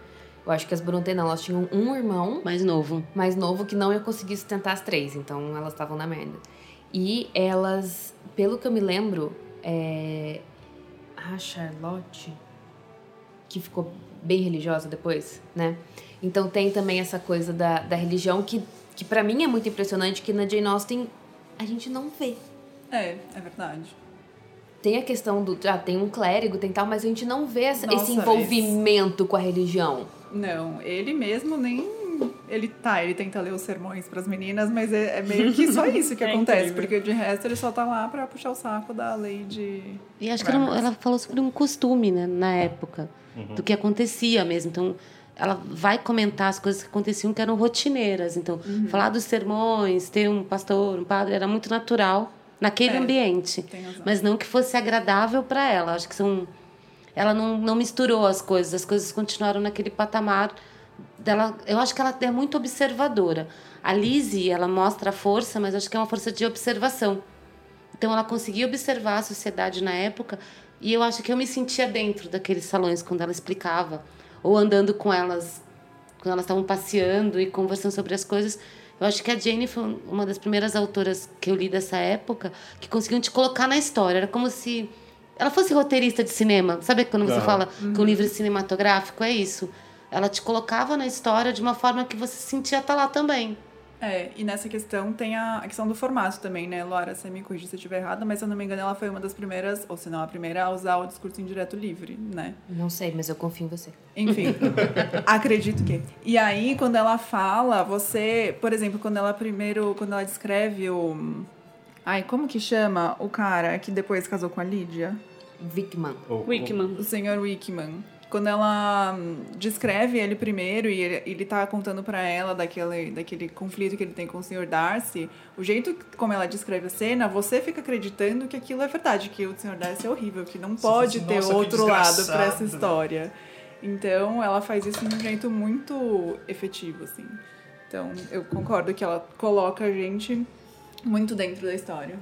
Eu acho que as Brontë não, elas tinham um irmão mais novo. mais novo que não ia conseguir sustentar as três, então elas estavam na merda. E elas, pelo que eu me lembro, é... a Charlotte, que ficou bem religiosa depois, né? Então tem também essa coisa da, da religião que, que para mim é muito impressionante, que na Jane Austen a gente não vê. É, é verdade. Tem a questão do. Ah, tem um clérigo, tem tal, mas a gente não vê essa- Nossa, esse envolvimento com a religião. Não, ele mesmo nem. Ele tá, ele tenta ler os sermões pras meninas, mas é, é meio que só isso que É acontece, incrível. porque de resto ele só tá lá pra puxar o saco da lei de. E acho que Grammars. ela falou sobre um costume, né, na época, do que acontecia mesmo. Então, ela vai comentar as coisas que aconteciam que eram rotineiras. Então, falar dos sermões, ter um pastor, um padre, era muito natural naquele É, ambiente. Mas não que fosse agradável para ela. Acho que são. Ela não, não misturou as coisas, as coisas continuaram naquele patamar dela. Eu acho que ela é muito observadora. A Lizzie, ela mostra a força, mas acho que é uma força de observação. Então ela conseguia observar a sociedade na época e eu acho que eu me sentia dentro daqueles salões quando ela explicava ou andando com elas quando elas estavam passeando e conversando sobre as coisas. Eu acho que a Jane foi uma das primeiras autoras que eu li dessa época que conseguiam te colocar na história. Era como se ela fosse roteirista de cinema. Sabe quando você fala que um livro cinematográfico é isso? Ela te colocava na história de uma forma que você sentia estar lá também. É, e nessa questão tem a, a questão do formato também, né? Laura, você me corrija se eu estiver errada, mas se eu não me engano, ela foi uma das primeiras, ou se não a primeira, a usar o discurso indireto livre, né? Não sei, mas eu confio em você. Enfim, acredito que. E aí, quando ela fala, você, por exemplo, quando ela primeiro, quando ela descreve o. Ai, como que chama o cara que depois casou com a Lídia? Wickman. Ou- Wickman. O senhor Wickman. Quando ela descreve ele primeiro e ele, ele tá contando pra ela daquele, daquele conflito que ele tem com o senhor Darcy, o jeito como ela descreve a cena, você fica acreditando que aquilo é verdade, que o senhor Darcy é horrível, que não pode assim, ter "Nossa, que outro lado pra desgraçado", essa história. Então, ela faz isso de um jeito muito efetivo, assim. Então, eu concordo que ela coloca a gente muito dentro da história.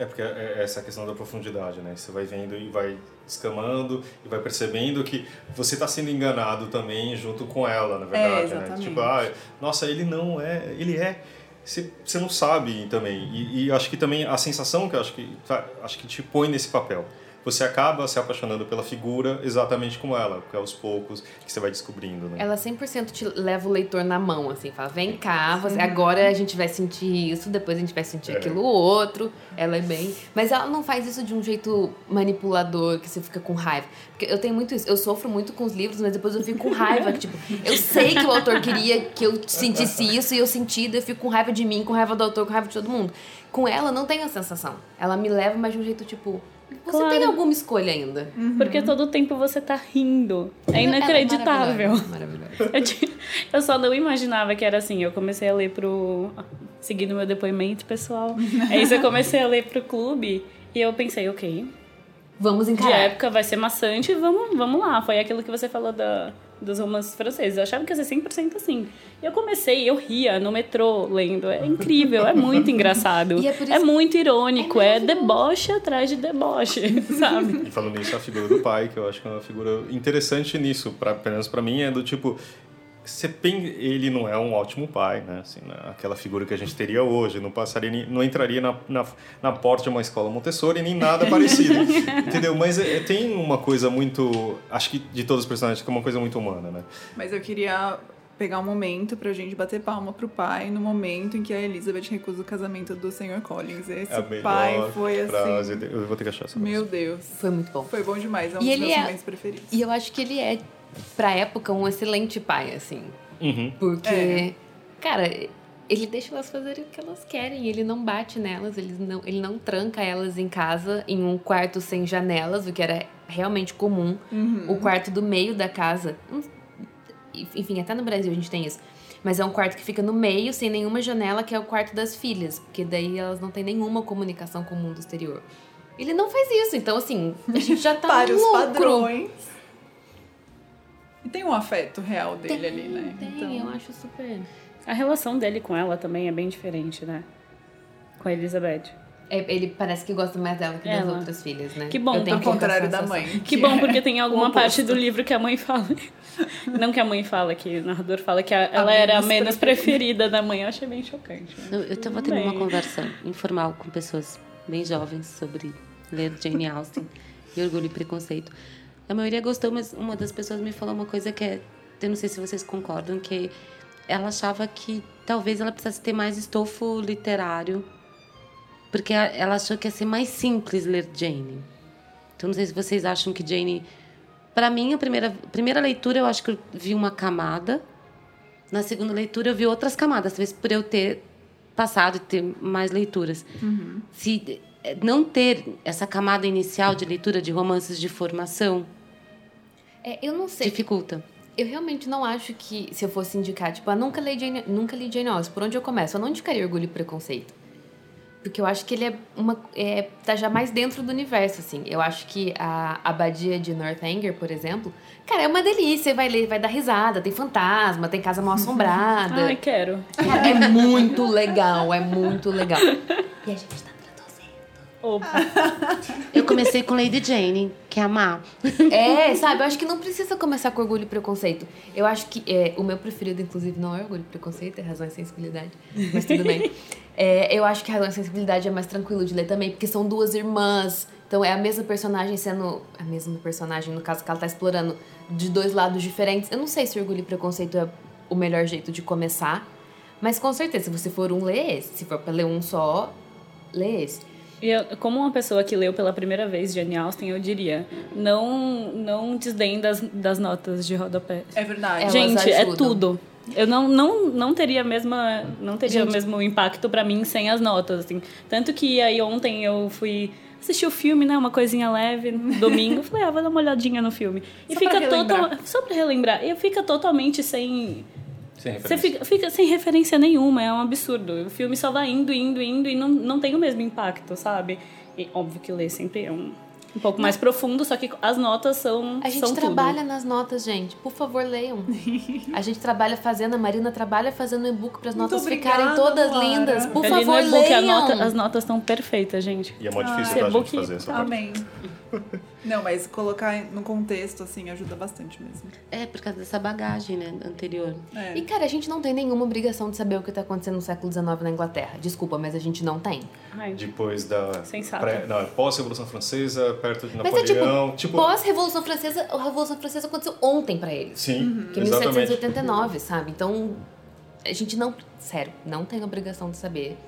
É porque é é essa questão da profundidade, né? Você vai vendo e vai escamando e vai percebendo que você está sendo enganado também junto com ela, na verdade, né? exatamente. Tipo, ah, nossa, ele não é, ele é. Você, você não sabe também. E, e acho que também a sensação que eu acho que tá, acho que te põe nesse papel. Você acaba se apaixonando pela figura exatamente como ela, porque é aos poucos que você vai descobrindo, né? Ela 100% te leva o leitor na mão, assim, fala, vem cá, você, agora a gente vai sentir isso, depois a gente vai sentir É. aquilo outro. Ela é bem. Mas ela não faz isso de um jeito manipulador, que você fica com raiva. Porque eu tenho muito isso, eu sofro muito com os livros, mas depois eu fico com raiva. que, tipo, eu sei que o autor queria que eu sentisse isso e eu senti, daí eu fico com raiva de mim, com raiva do autor, com raiva de todo mundo. Com ela, não tenho a sensação. Ela me leva, mas de um jeito tipo. Você Claro. tem alguma escolha ainda? Porque todo tempo você tá rindo. É inacreditável. Ela é maravilhosa. Eu, tinha- eu só não imaginava que era assim. Eu comecei a ler pro. Seguindo meu depoimento pessoal. Aí eu comecei a ler pro clube. E eu pensei, ok. Vamos De encarar. época vai ser maçante, vamos, vamos lá. Foi aquilo que você falou da, dos romances franceses. Eu achava que ia ser 100% assim. E eu comecei, eu ria no metrô lendo. É incrível, é muito engraçado. E é por isso- é muito irônico, É é, deboche atrás de deboche, sabe? E falando nisso, a figura do pai, que eu acho que é uma figura interessante nisso, pra, pelo menos pra mim, é do tipo. Você. Ele não é um ótimo pai, né? Assim, né? Aquela figura que a gente teria hoje, não passaria, não entraria na, na, na porta de uma escola Montessori nem nada parecido, entendeu? Mas é- tem uma coisa muito, acho que de todos os personagens, que é uma coisa muito humana, né? Mas eu queria pegar um momento pra gente bater palma pro pai no momento em que a Elizabeth recusa o casamento do Sr. Collins. Esse É a pai foi frase. assim. Eu vou ter que achar essa Meu Deus. Foi muito bom. Foi bom demais, é um E dos ele meus é- momentos preferidos. E eu acho que ele é, pra época, um excelente pai, assim. Uhum. Porque, É. cara, ele deixa elas fazerem o que elas querem. Ele não bate nelas, ele não, ele não tranca elas em casa, em um quarto sem janelas, o que era realmente comum. O quarto do meio da casa. hum, Enfim, até no Brasil a gente tem isso. Mas é um quarto que fica no meio, sem nenhuma janela, que é o quarto das filhas. Porque daí elas não têm nenhuma comunicação com o mundo exterior. Ele não faz isso, então assim, a gente já tá Para no os lucro. padrões. E tem um afeto real dele ali, né? Tem, Então, eu acho super. A relação dele com ela também é bem diferente, né? Com a Elizabeth. É, ele parece que gosta mais dela que das Ela. outras filhas, né? Que bom, Eu ao porque- contrário da mãe. Que bom, porque tem é alguma parte do livro que a mãe fala. Não que a mãe fala, que o narrador fala que a- ela era a menos preferida da mãe. Eu achei bem chocante. Eu, eu tava tendo uma Bem. conversa informal com pessoas bem jovens sobre ler Jane Austen e Orgulho e Preconceito. A maioria gostou, mas uma das pessoas me falou uma coisa que é, eu não sei se vocês concordam, que ela achava que talvez ela precisasse ter mais estofo literário, porque ela achou que ia ser mais simples ler Jane. Então não sei se vocês acham que Jane, para mim a primeira primeira leitura eu acho que eu vi uma camada na segunda leitura eu vi outras camadas, talvez por eu ter passado e ter mais leituras. Se eh, não ter essa camada inicial de leitura de romances de formação É, eu não sei. dificulta. Eu realmente não acho que, se eu fosse indicar, tipo, ah, nunca li Jane, nunca li Jane Austen, por onde eu começo? Eu não indicaria Orgulho e Preconceito. Porque eu acho que ele é uma. É, tá já mais dentro do universo, assim. Eu acho que a Abadia de Northanger, por exemplo, cara, é uma delícia. Vai ler, vai dar risada, tem fantasma, tem casa mal assombrada. Ai, quero. Cara, é muito legal, é muito legal. E a gente tá Opa. Eu comecei com Lady Jane, que é amar. É, sabe? Eu acho que não precisa começar com orgulho e preconceito. Eu acho que é, o meu preferido, inclusive, não é orgulho e preconceito, é razão e sensibilidade. Mas tudo bem. É, eu acho que razão e sensibilidade é mais tranquilo de ler também, porque são duas irmãs. Então é a mesma personagem sendo. A mesma personagem, no caso que ela tá explorando, de dois lados diferentes. Eu não sei se orgulho e preconceito é o melhor jeito de começar. Mas com certeza, se você for um, lê esse. Se for pra ler um só, lê esse. E eu, como uma pessoa que leu pela primeira vez Jane Austen, eu diria, não, não desdém das, das notas de rodapé. É verdade. Elas Gente, é ajudam. tudo. Eu não, não, não teria a mesma não teria Gente. o mesmo impacto pra mim sem as notas, assim. Tanto que aí ontem eu fui assistir o filme, né, uma coisinha leve, no domingo, falei, ah, vou dar uma olhadinha no filme. E Só fica total, só pra relembrar, e fica totalmente sem Sem você fica, fica sem referência nenhuma, é um absurdo. O filme só vai indo, indo, indo e não, não tem o mesmo impacto, sabe? E óbvio que ler sempre é um, um pouco mais profundo, só que as notas são A gente são trabalha tudo. nas notas, gente. Por favor, leiam. A gente trabalha fazendo, a Marina trabalha fazendo e-book para as notas obrigada, ficarem todas Luara. lindas. Por Ali no favor, e-book a leiam. nota- as notas estão perfeitas, gente. E é muito difícil Ah, pra gente e-book fazer essa parte. Amém. Não, mas colocar no contexto, assim, ajuda bastante mesmo. É, por causa dessa bagagem, né, anterior. É. E, cara, a gente não tem nenhuma obrigação de saber o que tá acontecendo no século XIX na Inglaterra. Desculpa, mas a gente não tem. Ai, Depois da. Sensato. pré- não, pós-Revolução Francesa, perto de Mas é tipo, Napoleão. tipo, pós-Revolução Francesa, a Revolução Francesa aconteceu ontem pra eles. Sim, Que é exatamente. 1789, sabe? Então, a gente não... Sério, não tem obrigação de saber.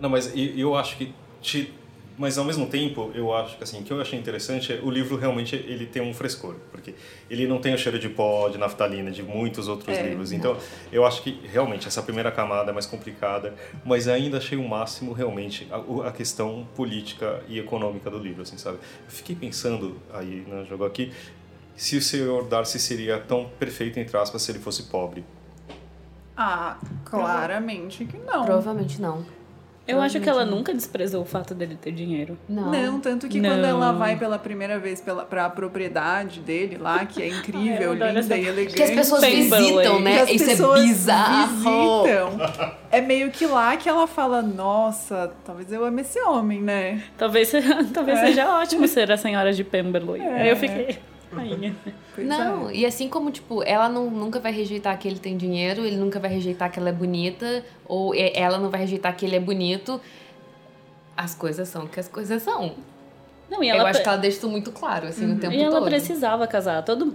Não, mas eu acho que te, mas ao mesmo tempo eu acho que assim o que eu achei interessante é o livro realmente ele tem um frescor porque ele não tem o cheiro de pó de naftalina de muitos outros É, livros então eu acho que realmente essa primeira camada é mais complicada mas ainda achei o máximo realmente a, a questão política e econômica do livro assim sabe eu fiquei pensando aí no jogo aqui se o senhor Darcy seria tão perfeito entre aspas se ele fosse pobre Ah, claramente que não. Provavelmente não. Eu acho que ela nunca desprezou o fato dele ter dinheiro. Não. Não, tanto que Não. quando ela vai pela primeira vez pela, pra propriedade dele lá, que é incrível, Ai, eu adoro linda essa- e elegante. Que as pessoas visitam, né? as Isso é pessoas bizarro. visitam. É meio que lá que ela fala, nossa, talvez eu ame esse homem, né? Talvez, talvez É. seja ótimo ser a senhora de Pemberley. Aí eu fiquei. Rainha. Não, é. e assim como, tipo, ela não, nunca vai rejeitar que ele tem dinheiro, ele nunca vai rejeitar que ela é bonita, ou ela não vai rejeitar que ele é bonito, as coisas são o que as coisas são. Não, e Eu ela, acho que ela deixa isso muito claro, assim, o tempo e ela todo. precisava casar. Todo,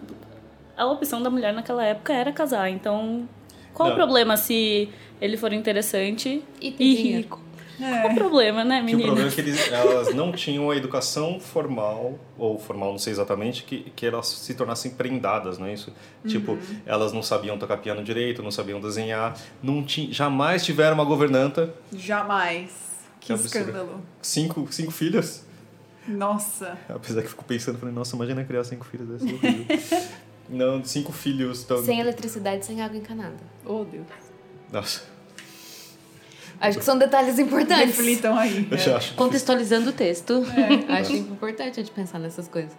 a opção da mulher naquela época era casar. Então, qual Não. o problema se ele for interessante E e rico? Qual o problema, né, Que o problema é menina? que eles, elas não tinham a educação formal, ou formal não sei exatamente, que, que elas se tornassem prendadas, não é isso? Tipo, elas não sabiam tocar piano direito, não sabiam desenhar, não ti, jamais tiveram uma governanta, Jamais. Que, Que absurdo. escândalo. cinco, cinco filhos. Nossa. Apesar que eu fico pensando, falei, nossa, imagina criar cinco filhos. Não, cinco filhos. Então... Sem eletricidade, sem água encanada. Oh, Deus. Nossa, Acho que são detalhes importantes. Reflitam aí. Contextualizando o texto. Acho importante a gente pensar nessas coisas.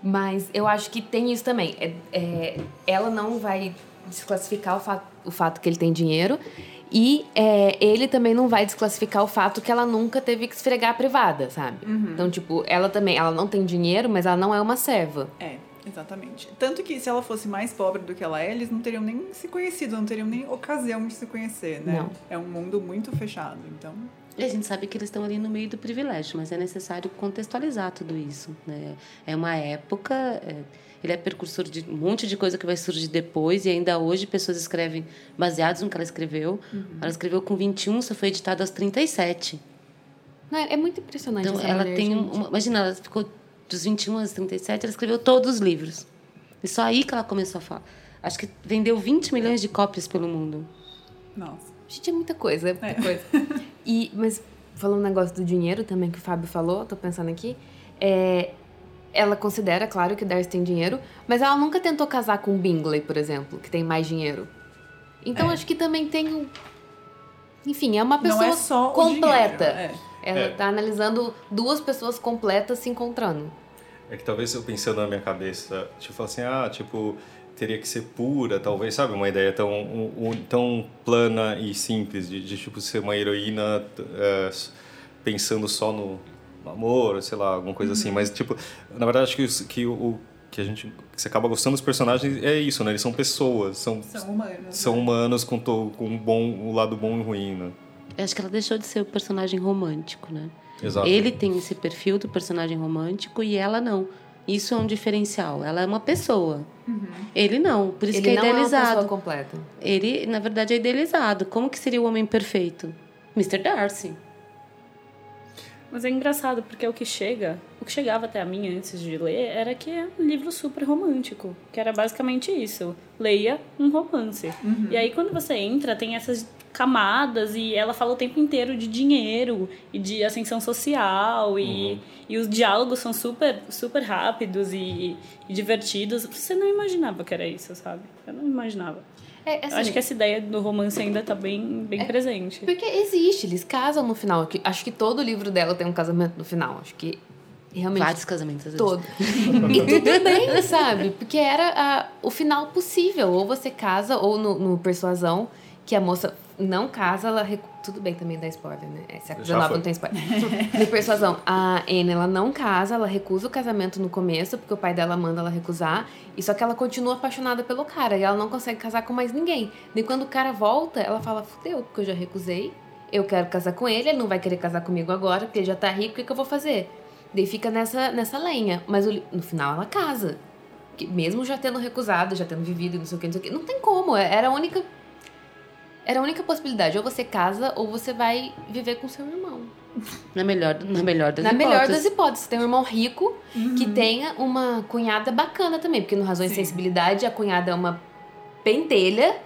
Mas eu acho que tem isso também. É, é, ela não vai desclassificar o fato, o fato que ele tem dinheiro. E é, ele também não vai desclassificar o fato que ela nunca teve que esfregar a privada, sabe? Então, tipo, ela também, ela não tem dinheiro, mas ela não é uma serva. É, exatamente. Tanto que se ela fosse mais pobre do que ela é, eles não teriam nem se conhecido, não teriam nem ocasião de se conhecer, né? Não. É um mundo muito fechado, então. E a gente sabe que eles estão ali no meio do privilégio, mas é necessário contextualizar tudo isso. Né? É uma época, é, ele é precursor de um monte de coisa que vai surgir depois, e ainda hoje pessoas escrevem baseados no que ela escreveu. Ela escreveu com 21, só foi editado aos 37. Não, é, é muito impressionante Então, essa ela mulher, tem um, gente. uma, Imagina, ela ficou dos 21 aos 37, ela escreveu todos os livros. E só aí que ela começou a falar. Acho que vendeu 20 milhões de cópias pelo mundo. Nossa. Gente, é muita coisa, é muita coisa. E, mas falando um negócio do dinheiro também que o Fábio falou, tô pensando aqui, é, ela considera, claro, que Darcy tem dinheiro, mas ela nunca tentou casar com Bingley, por exemplo, que tem mais dinheiro. Então É. acho que também tem um. Enfim, é uma Não pessoa é só o completa. Ela É. tá analisando duas pessoas completas se encontrando. É que talvez eu pensando na minha cabeça, tipo assim, ah, tipo, teria que ser pura, talvez, sabe? Uma ideia tão, um- um- tão plana e simples de, de, tipo, ser uma heroína é, pensando só no, amor, sei lá, alguma coisa assim. Mas, tipo, na verdade, acho que, que o, o que a gente... Que você acaba gostando dos personagens é isso, né? Eles são pessoas, são, São humanos. são né? humanos com, to, com um bom, o lado bom e ruim, né? Eu acho que ela deixou de ser o personagem romântico, né? Exato. Ele tem esse perfil do personagem romântico e ela não. Isso é um diferencial. Ela é uma pessoa. Ele não. Por isso Ele que é não é uma pessoa idealizado. completa. Ele, na verdade, é idealizado. Como que seria o homem perfeito? Mr. Darcy. Mas é engraçado, porque o que chega, o que chegava até a mim antes de ler era que é um livro super romântico, que era basicamente isso. Leia um romance. E aí quando você entra, tem essas camadas e ela fala o tempo inteiro de dinheiro e de ascensão social e, e os diálogos são super super rápidos e, e divertidos. Você não imaginava que era isso, sabe? Eu não imaginava. É, assim, Eu acho que essa ideia do romance ainda tá bem, bem presente. Porque existe, eles casam no final. Acho que todo livro dela tem um casamento no final. Acho que realmente Vários casamentos, às todo. e tudo bem, sabe? Porque era a- o final possível. Ou você casa, ou no, no Persuasão, que a moça não casa, ela. recu- Tudo bem também dá spoiler, né? É, Já XIX foi. não tem spoiler. no Persuasão, a Anne, ela não casa, ela recusa o casamento no começo, porque o pai dela manda ela recusar. E só que ela continua apaixonada pelo cara. E ela não consegue casar com mais ninguém. E quando o cara volta, ela fala: fudeu, porque eu já recusei. Eu quero casar com ele, ele não vai querer casar comigo agora, porque ele já tá rico, o que, que eu vou fazer? Daí fica nessa, nessa lenha. Mas o no final ela casa. Que mesmo já tendo recusado, já tendo vivido e não sei o que, não sei o que. Não tem como. é- Era a única. Era a única possibilidade. Ou você casa ou você vai viver com seu irmão. Na melhor, na melhor das Na melhor hipóteses. das hipóteses. Tem um irmão rico que tenha uma cunhada bacana também. Porque no Razões e. Sensibilidade, a cunhada é uma pentelha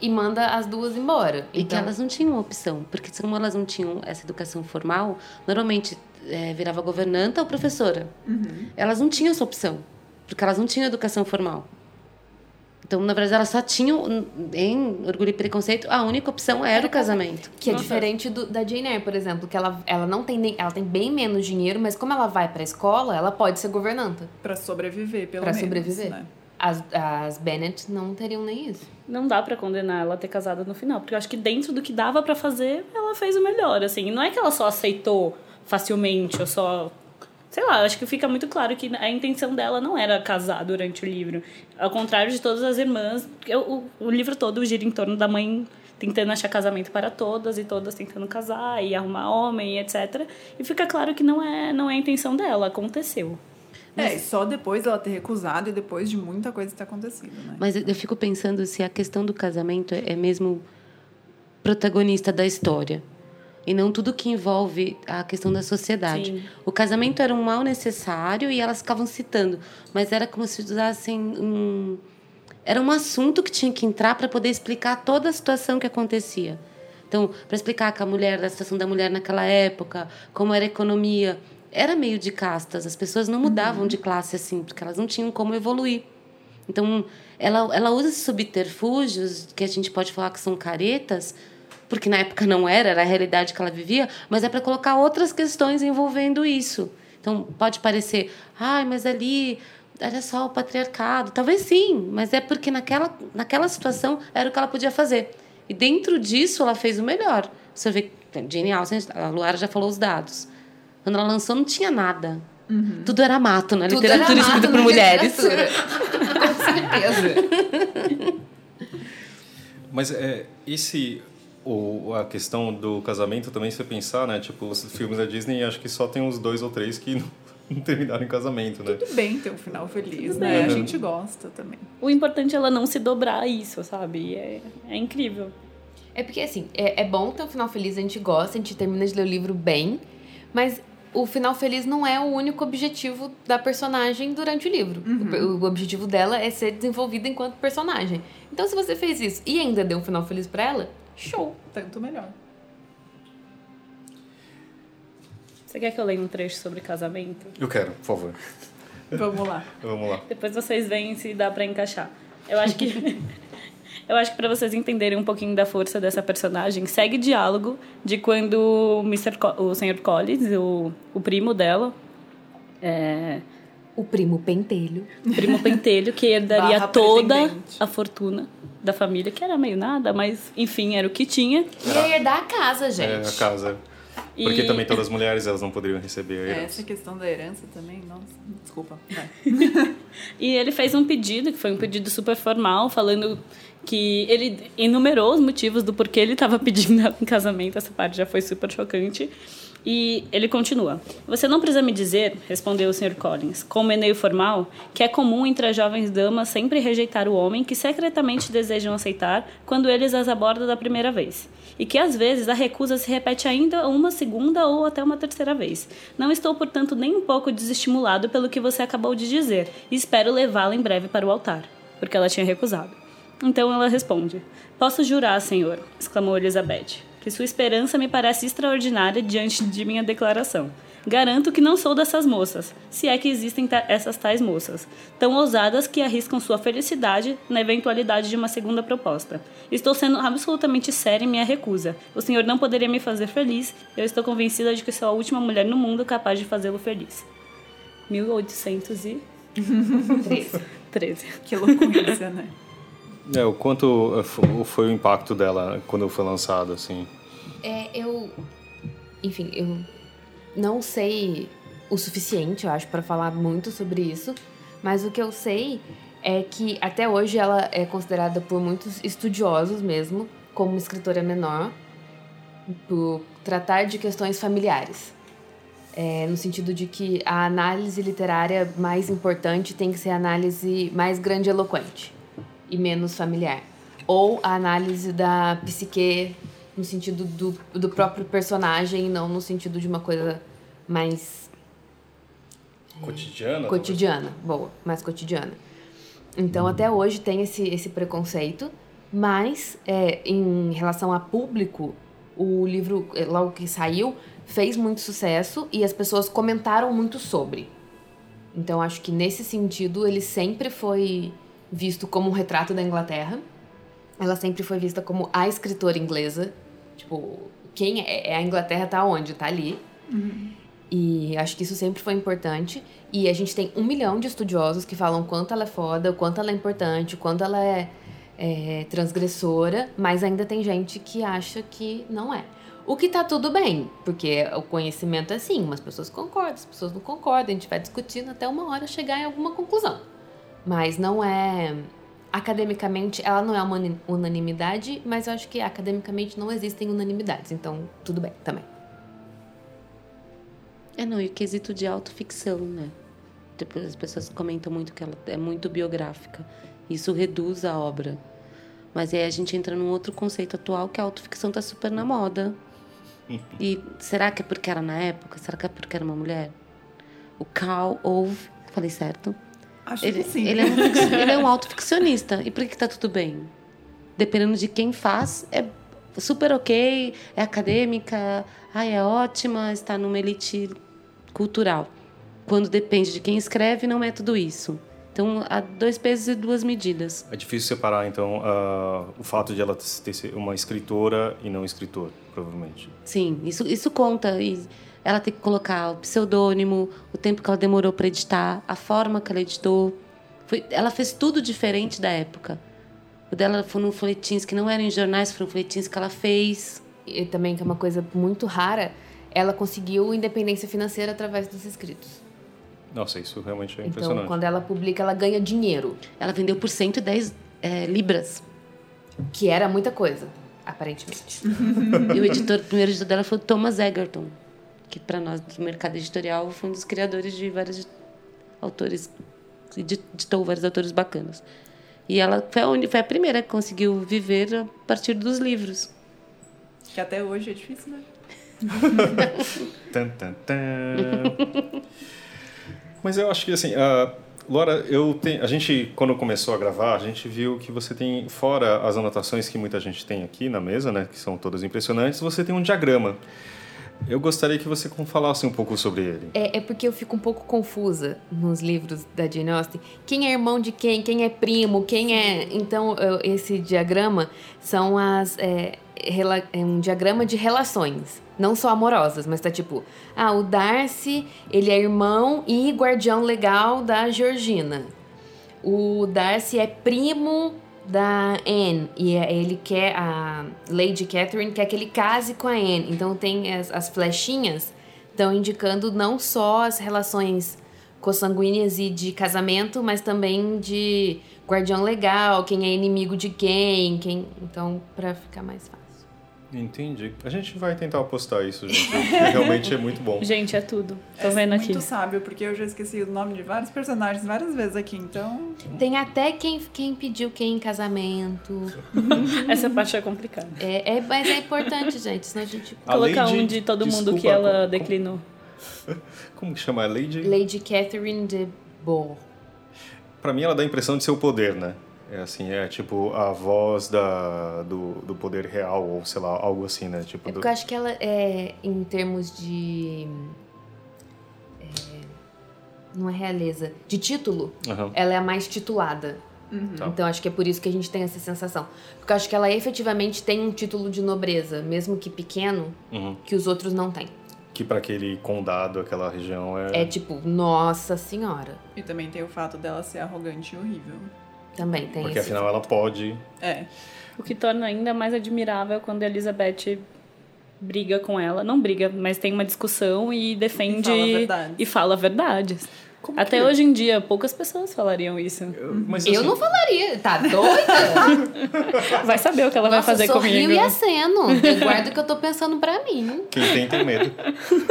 e manda as duas embora. E que Então, elas não tinham opção, porque como elas não tinham essa educação formal, normalmente é, virava governanta ou professora. Elas não tinham essa opção, porque elas não tinham educação formal. Então, na verdade, ela só tinha, em Orgulho e Preconceito, a única opção era o casamento. Que é diferente do, da Jane Eyre, por exemplo, que ela, ela não tem nem, ela tem bem menos dinheiro, mas como ela vai pra escola, ela pode ser governanta. Pra sobreviver, pelo Pra menos. sobreviver. Né? As, as Bennett não teriam nem isso. Não dá pra condenar ela a ter casado no final, porque eu acho que dentro do que dava pra fazer, ela fez o melhor, assim. Não é que ela só aceitou facilmente, ou só sei lá, acho que fica muito claro que a intenção dela não era casar durante o livro. Ao contrário de todas as irmãs, eu, o, o livro todo gira em torno da mãe tentando achar casamento para todas e todas tentando casar e arrumar homem, etc. E fica claro que não é, não é a intenção dela, aconteceu. É, e só depois dela ter recusado e depois de muita coisa ter acontecido, né? Mas eu fico pensando se a questão do casamento é mesmo protagonista da história. E não tudo que envolve a questão da sociedade. Sim. O casamento era um mal necessário e elas ficavam citando. Mas era como se usassem um... Era um assunto que tinha que entrar para poder explicar toda a situação que acontecia. Então, para explicar que a mulher, a situação da mulher naquela época, como era a economia, era meio de castas. As pessoas não mudavam de classe assim, porque elas não tinham como evoluir. Então, ela, ela usa esses subterfúgios, que a gente pode falar que são caretas, porque na época não era, era a realidade que ela vivia, mas é para colocar outras questões envolvendo isso. Então, pode parecer, ai, mas ali era só o patriarcado. Talvez sim, mas é porque naquela, naquela situação era o que ela podia fazer. E dentro disso, ela fez o melhor. Você vê, Jane Austen, a Luara já falou os dados. Quando ela lançou, não tinha nada. Tudo era mato na Tudo literatura era escrita por na mulheres. Com certeza. Mas é, esse o, a questão do casamento também, se você pensar, né? Tipo, os filmes da Disney, acho que só tem uns dois ou três que não, não terminaram em casamento, né? Tudo bem ter um final feliz, né? A gente gosta também. O importante é ela não se dobrar a isso, sabe? É, é incrível. É porque, assim, é, é bom ter um final feliz, a gente gosta, a gente termina de ler o livro bem, mas o final feliz não é o único objetivo da personagem durante o livro. O, o objetivo dela é ser desenvolvida enquanto personagem. Então, se você fez isso e ainda deu um final feliz pra ela, show. Tanto melhor. Você quer que eu leia um trecho sobre casamento? Eu quero, por favor. Vamos lá. Vamos lá. Depois vocês veem se dá pra encaixar. Eu acho que. Eu acho que para vocês entenderem um pouquinho da força dessa personagem, segue diálogo de quando o, Mr. Co- o Sr. Collins, o, o primo dela, é, O primo pentelho. o primo pentelho, que herdaria toda a fortuna da família, que era meio nada, mas enfim, era o que tinha. E ia herdar a casa, É, gente. a casa. Porque E- também todas as mulheres elas não poderiam receber a É, herança. Essa questão da herança também, nossa, desculpa. E ele fez um pedido, que foi um pedido super formal, falando que ele enumerou os motivos do porquê ele estava pedindo ela em casamento. Essa parte já foi super chocante. E ele continua. Você não precisa me dizer, respondeu o Sr. Collins, com meneio formal, que é comum entre as jovens damas sempre rejeitar o homem que secretamente desejam aceitar quando eles as abordam da primeira vez. E que às vezes a recusa se repete ainda uma segunda ou até uma terceira vez. Não estou, portanto, nem um pouco desestimulado pelo que você acabou de dizer e espero levá-la em breve para o altar, porque ela tinha recusado. Então ela responde: Posso jurar, senhor, exclamou Elizabeth, que sua esperança me parece extraordinária diante de minha declaração. Garanto que não sou dessas moças, se é que existem ta- essas tais moças, tão ousadas que arriscam sua felicidade na eventualidade de uma segunda proposta. Estou sendo absolutamente séria em minha recusa. O senhor não poderia me fazer feliz, eu estou convencida de que sou a última mulher no mundo capaz de fazê-lo feliz. 1813. Que loucura, né? É, o quanto eh, fo- foi o impacto dela quando foi lançado, assim. É, eu. Enfim, eu não sei o suficiente, eu acho, para falar muito sobre isso. Mas o que eu sei é que até hoje ela é considerada por muitos estudiosos mesmo como escritora menor, por tratar de questões familiares. É, no sentido de que a análise literária mais importante tem que ser a análise mais grandiloquente e menos familiar. Ou a análise da psique no sentido do, do próprio personagem e não no sentido de uma coisa mais Cotidiana? cotidiana. Boa, mais cotidiana. Então, até hoje tem esse, esse preconceito, mas é, em relação a público, o livro, é, logo que saiu, fez muito sucesso e as pessoas comentaram muito sobre. Então, acho que nesse sentido, ele sempre foi visto como um retrato da Inglaterra. Ela sempre foi vista como a escritora inglesa. Tipo, quem é, é a Inglaterra tá onde? Tá ali. E acho que isso sempre foi importante. E a gente tem um milhão de estudiosos que falam quanto ela é foda, quanto ela é importante, quanto ela é, é transgressora, mas ainda tem gente que acha que não é. O que tá tudo bem, porque o conhecimento é assim, umas pessoas concordam, as pessoas não concordam, a gente vai discutindo até uma hora chegar em alguma conclusão. Mas não é. Academicamente, ela não é uma unanimidade, mas eu acho que academicamente não existem unanimidades, então tudo bem também. É, não, e o quesito de autoficção, né? Tipo, as pessoas comentam muito que ela é muito biográfica. Isso reduz a obra. Mas aí a gente entra num outro conceito atual que a autoficção tá super na moda. E será que é porque era na época? Será que é porque era uma mulher? O Carl Ove, falei certo? Acho Ele, que sim. ele, é um, ele é um autoficcionista. E por que, que tá tudo bem? Dependendo de quem faz, é super ok, é acadêmica, ai, é ótima, está numa elite cultural. Quando depende de quem escreve, não é tudo isso. Então, há dois pesos e duas medidas. É difícil separar, então, ah, o fato de ela ter sido uma escritora e não escritor, provavelmente. Sim, isso, isso conta. E ela tem que colocar o pseudônimo, o tempo que ela demorou para editar, a forma que ela editou. Foi, ela fez tudo diferente da época. O dela foram folhetins que não eram em jornais, foram folhetins que ela fez. E também, que é uma coisa muito rara, ela conseguiu independência financeira através dos escritos. Nossa, isso realmente é Então, impressionante. quando ela publica, ela ganha dinheiro, Ela vendeu por 110 é, libras. que era muita coisa, aparentemente. e o editor, o primeiro editor dela foi o Thomas Egerton, que para nós do mercado editorial foi um dos criadores de vários autores, edi- editou vários autores bacanas. E ela foi a, foi a primeira que conseguiu viver a partir dos livros. Que até hoje é difícil, né? Tan, tan, tan. Mas eu acho que assim, ah, Laura, eu tenho, a gente quando começou a gravar, a gente viu que você tem fora as anotações que muita gente tem aqui na mesa, né, que são todas impressionantes, você tem um diagrama. Eu gostaria que você falasse um pouco sobre ele. É, é porque eu fico um pouco confusa nos livros da Jane Austen. Quem é irmão de quem? Quem é primo? Quem é. Então, esse diagrama são as. É, é um diagrama de relações. Não só amorosas, mas tá tipo. Ah, o Darcy, ele é irmão e guardião legal da Georgina. O Darcy é primo da Anne e é- ele quer a Lady Catherine quer que ele case com a Anne. Então tem as, as flechinhas estão indicando não só as relações consanguíneas e de casamento, mas também de guardião legal, quem é inimigo de quem, quem, então para ficar mais fácil. Entendi. A gente vai tentar postar isso, gente, porque realmente é muito bom. Gente, é tudo. Tô é vendo aqui. muito sábio, porque eu já esqueci o nome de vários personagens várias vezes aqui, então... Tem até quem, quem pediu quem em casamento. Essa parte é complicada. É, é, mas é importante, gente, senão a gente A Colocar Lady- um de todo mundo que desculpa, ela como- declinou. Como que chama? A Lady? Lady Catherine de Bourgh. Pra mim ela dá a impressão de ser o poder, né? É assim, é tipo a voz da, do, do poder real, ou sei lá, algo assim, né? Tipo, É do- porque eu acho que ela é, em termos de. é, não é realeza. De título, Aham. ela é a mais titulada. Tá. Então acho que é por isso que a gente tem essa sensação. Porque eu acho que ela efetivamente tem um título de nobreza, mesmo que pequeno, Uhum. que os outros não têm. Que pra aquele condado, aquela região é. É tipo, nossa senhora. E também tem o fato dela ser arrogante e horrível. Também tem Porque esse. afinal ela pode. É, O que torna ainda mais admirável quando a Elizabeth briga com ela. Não briga, mas tem uma discussão e defende. E fala e fala verdades. Como Até que- hoje em dia, poucas pessoas falariam isso. Eu- Mas, Eu assim, não falaria, tá doida? Vai saber o que ela vai Nossa, fazer eu sou comigo. rio e aceno. Eu guardo o que eu tô pensando pra mim. Quem tem, tem medo.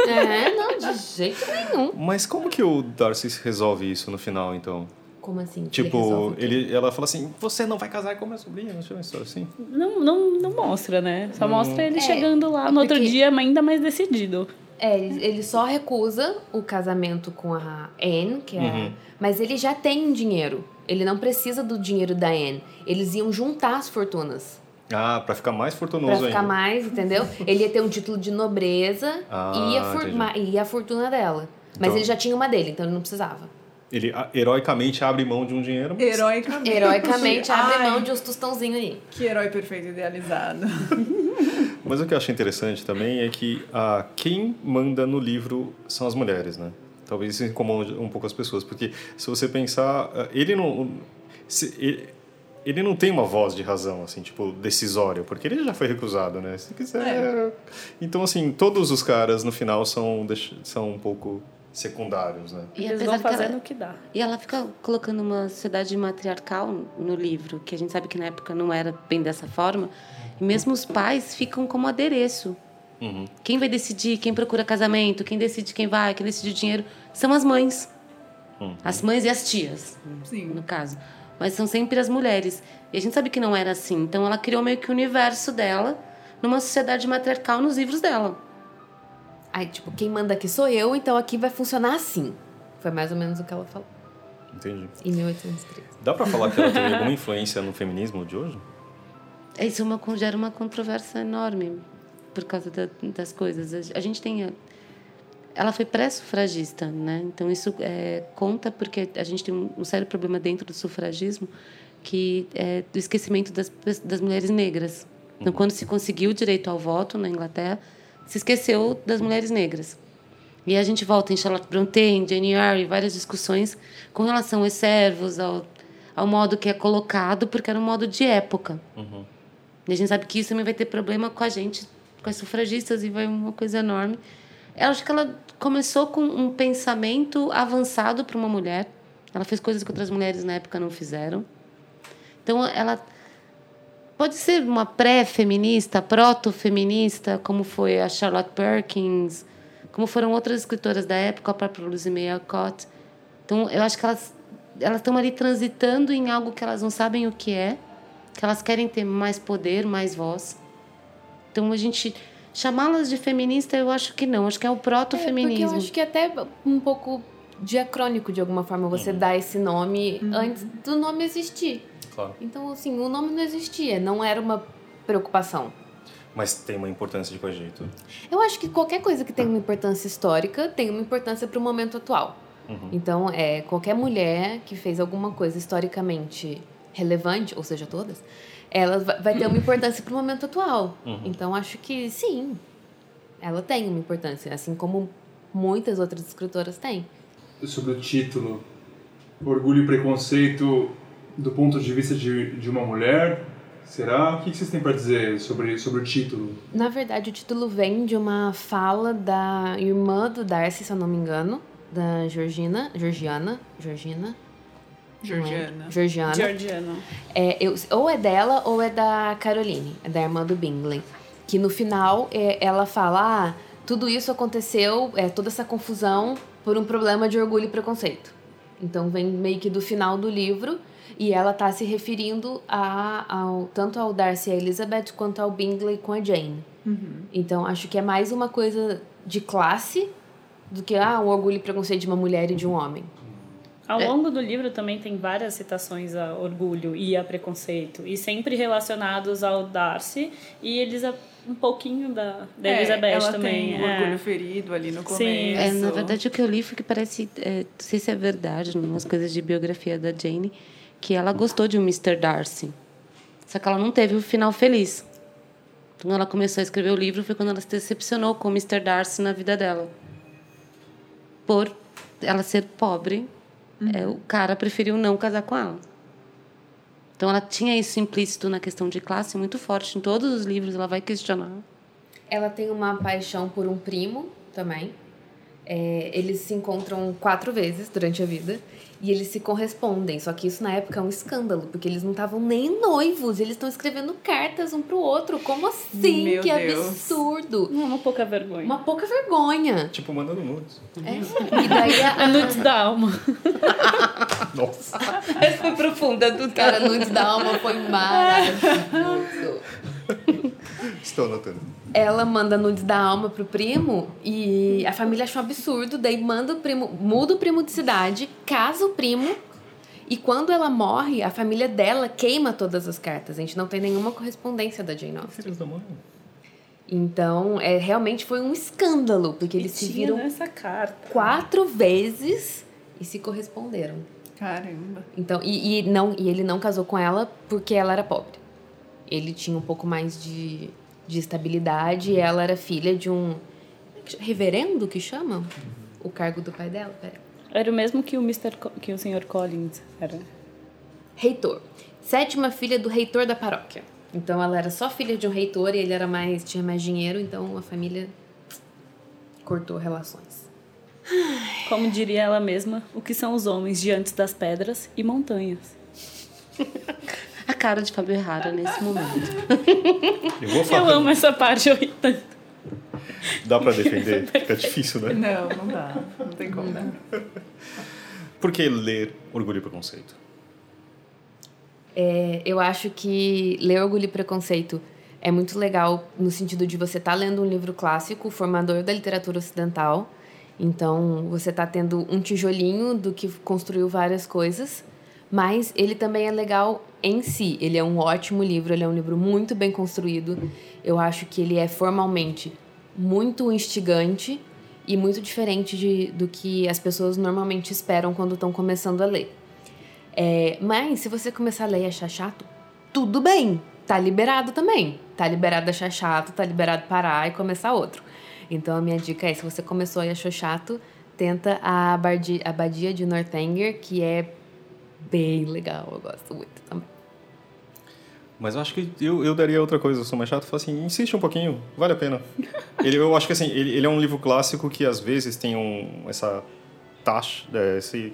É, não, de jeito nenhum. Mas como que o Darcy resolve isso no final, então? Como assim? Tipo, ele, ela fala assim: você não vai casar com a minha sobrinha, não sei uma história assim. Não, não, não mostra, né? Só mostra ele É, chegando lá no outro porque- dia, mas ainda mais decidido. É, ele, ele só recusa o casamento com a Anne, que é. Uhum. Mas ele já tem dinheiro. Ele não precisa do dinheiro da Anne. Eles iam juntar as fortunas. Ah, pra ficar mais Pra fortunoso ficar ainda. mais, entendeu? Ele ia ter um título de nobreza Ah, e, a for- e a fortuna dela. Mas Então- ele já tinha uma dele, então ele não precisava. Ele heroicamente abre mão de um dinheiro. mas- Heroicamente. Heroicamente abre Ai, mão de uns tostãozinhos ali. Que herói perfeito idealizado. Mas o que eu acho interessante também é que ah, quem manda no livro são as mulheres, né? Talvez isso incomode um pouco as pessoas, porque se você pensar, ah, ele não, se- ele, ele não tem uma voz de razão, assim, tipo, decisória, porque ele já foi recusado, né? Se quiser... É. Então, assim, todos os caras, no final, são, são um pouco secundários, né? E Eles vão que ela- fazendo o que dá. E ela fica colocando uma sociedade matriarcal no livro, que a gente sabe que na época não era bem dessa forma. E mesmo os pais ficam como adereço. Uhum. Quem vai decidir, quem procura casamento, quem decide quem vai, quem decide o dinheiro, são as mães. As mães e as tias, Sim. no caso. Mas são sempre as mulheres. E a gente sabe que não era assim. Então ela criou meio que o universo dela numa sociedade matriarcal nos livros dela. Aí, tipo, quem manda aqui sou eu, então aqui vai funcionar assim. Foi mais ou menos o que ela falou. Entendi. Em 1813. Dá pra falar que ela teve alguma influência no feminismo de hoje? Isso é uma, gera uma controvérsia enorme por causa da- das coisas. A, gente tem. a- ela foi pré-sufragista, né? Então isso é, conta porque a gente tem um, um sério problema dentro do sufragismo que é do esquecimento das, das mulheres negras. Então, quando se conseguiu o direito ao voto na Inglaterra, se esqueceu das mulheres negras. E a gente volta em Charlotte Brontë, em Jane Eyre, várias discussões com relação aos servos, ao, ao modo que é colocado, porque era um modo de época. E a gente sabe que isso também vai ter problema com a gente, com as sufragistas, e vai uma coisa enorme. Eu acho que ela começou com um pensamento avançado para uma mulher. Ela fez coisas que outras mulheres na época não fizeram. Então, ela pode ser uma pré-feminista, proto-feminista, como foi a Charlotte Perkins, como foram outras escritoras da época, a própria Lucy May Alcott. Então, eu acho que elas elas estão ali transitando em algo que elas não sabem o que é, que elas querem ter mais poder, mais voz. Então, a gente chamá-las de feminista, eu acho que não. Acho que é o É, porque proto-feminismo. eu acho que é até um pouco diacrônico, de alguma forma, você dar esse nome antes do nome existir. Claro. Então, assim, o nome não existia, não era uma preocupação. Mas tem uma importância de qualquer jeito. Eu acho que qualquer coisa que tem uma importância histórica tem uma importância para o momento atual. Então, é, qualquer mulher que fez alguma coisa historicamente relevante, ou seja, todas, ela va- vai ter uma importância para o momento atual. Então, acho que sim, ela tem uma importância, assim como muitas outras escritoras têm. sobre o título Orgulho e Preconceito do ponto de vista de, de uma mulher. Será? O que vocês têm para dizer sobre, sobre o título? Na verdade, o título vem de uma fala da irmã do Darcy, se eu não me engano, da Georgina, Georgiana, Georgina, Georgiana. Georgiana. Georgiano. É, eu, ou é dela ou é da Caroline, é da irmã do Bingley. Que no final é, ela fala: ah, tudo isso aconteceu, é, toda essa confusão, por um problema de orgulho e preconceito. Então vem meio que do final do livro e ela tá se referindo a, ao, tanto ao Darcy e a Elizabeth quanto ao Bingley com a Jane. Então acho que é mais uma coisa de classe do que ah, o orgulho e preconceito de uma mulher e de um homem. Ao É. longo do livro também tem várias citações a orgulho e a preconceito, e sempre relacionados ao Darcy e Elisa, um pouquinho da, da É, Elizabeth ela também. tem o é. orgulho ferido ali no começo. Sim. É, na verdade, o que eu li foi que parece, é, não sei se é verdade, umas coisas de biografia da Jane, que ela gostou de um Mr. Darcy. Só que ela não teve o final feliz. Quando ela começou a escrever o livro foi quando ela se decepcionou com o Mr. Darcy na vida dela. Por ela ser pobre, é, o cara preferiu não casar com ela. Então ela tinha isso implícito na questão de classe muito forte. Em todos os livros ela vai questionar. Ela tem uma paixão por um primo também. É, eles se encontram quatro vezes durante a vida e eles se correspondem. Só que isso na época é um escândalo, porque eles não estavam nem noivos, eles estão escrevendo cartas um pro outro. Como assim? Meu que Deus. absurdo! Uma pouca vergonha. Uma pouca vergonha. Tipo, mandando nudes. É. E daí a, A nudes da alma. Nossa. Essa foi profunda do cara Nudes da Alma foi maravilhoso. Estou anotando. ela manda nudes da alma pro primo e a família acha um absurdo, daí manda o primo, muda o primo de cidade, casa o primo e quando ela morre, a família dela queima todas as cartas. A gente não tem nenhuma correspondência da Jane Austen. Filhos da mãe. Então, é, realmente foi um escândalo, porque eles se viram nessa carta. quatro vezes e se corresponderam. Caramba. Então, e, e não, e ele não casou com ela porque ela era pobre. Ele tinha um pouco mais de, de estabilidade ela era filha de um reverendo que chamam o cargo do pai dela. Pera. Era o mesmo que o Mr. Co- que o Sr. Collins era. Reitor. Sétima filha do reitor da paróquia. Então ela era só filha de um reitor e ele era mais tinha mais dinheiro, então a família cortou relações. Como diria ela mesma, o que são os homens diante das pedras e montanhas. A cara de Fábio Errara nesse momento. Eu vou Eu falar. amo essa parte, eu ri tanto. Dá pra defender? Fica difícil, né? Não, não dá. Não tem como, né? Por que ler Orgulho e Preconceito? É, eu acho que ler Orgulho e Preconceito é muito legal no sentido de você estar lendo um livro clássico, formador da literatura ocidental. Então, você está tendo um tijolinho do que construiu várias coisas, mas ele também é legal em si. Ele é um ótimo livro, ele é um livro muito bem construído. Eu acho que ele é formalmente muito instigante e muito diferente de, do que as pessoas normalmente esperam quando estão começando a ler. É, mas se você começar a ler e achar chato, tudo bem. Tá liberado também. Tá liberado achar chato, tá liberado parar e começar outro. Então a minha dica é, se você começou e achou chato, tenta a abadia, de Northanger, que é bem legal, eu gosto muito também. Mas eu acho que eu, eu daria outra coisa, eu sou mais chato, eu falo assim, insiste um pouquinho, vale a pena. ele, eu acho que assim, ele, ele é um livro clássico que às vezes tem um, essa taxa, é, esse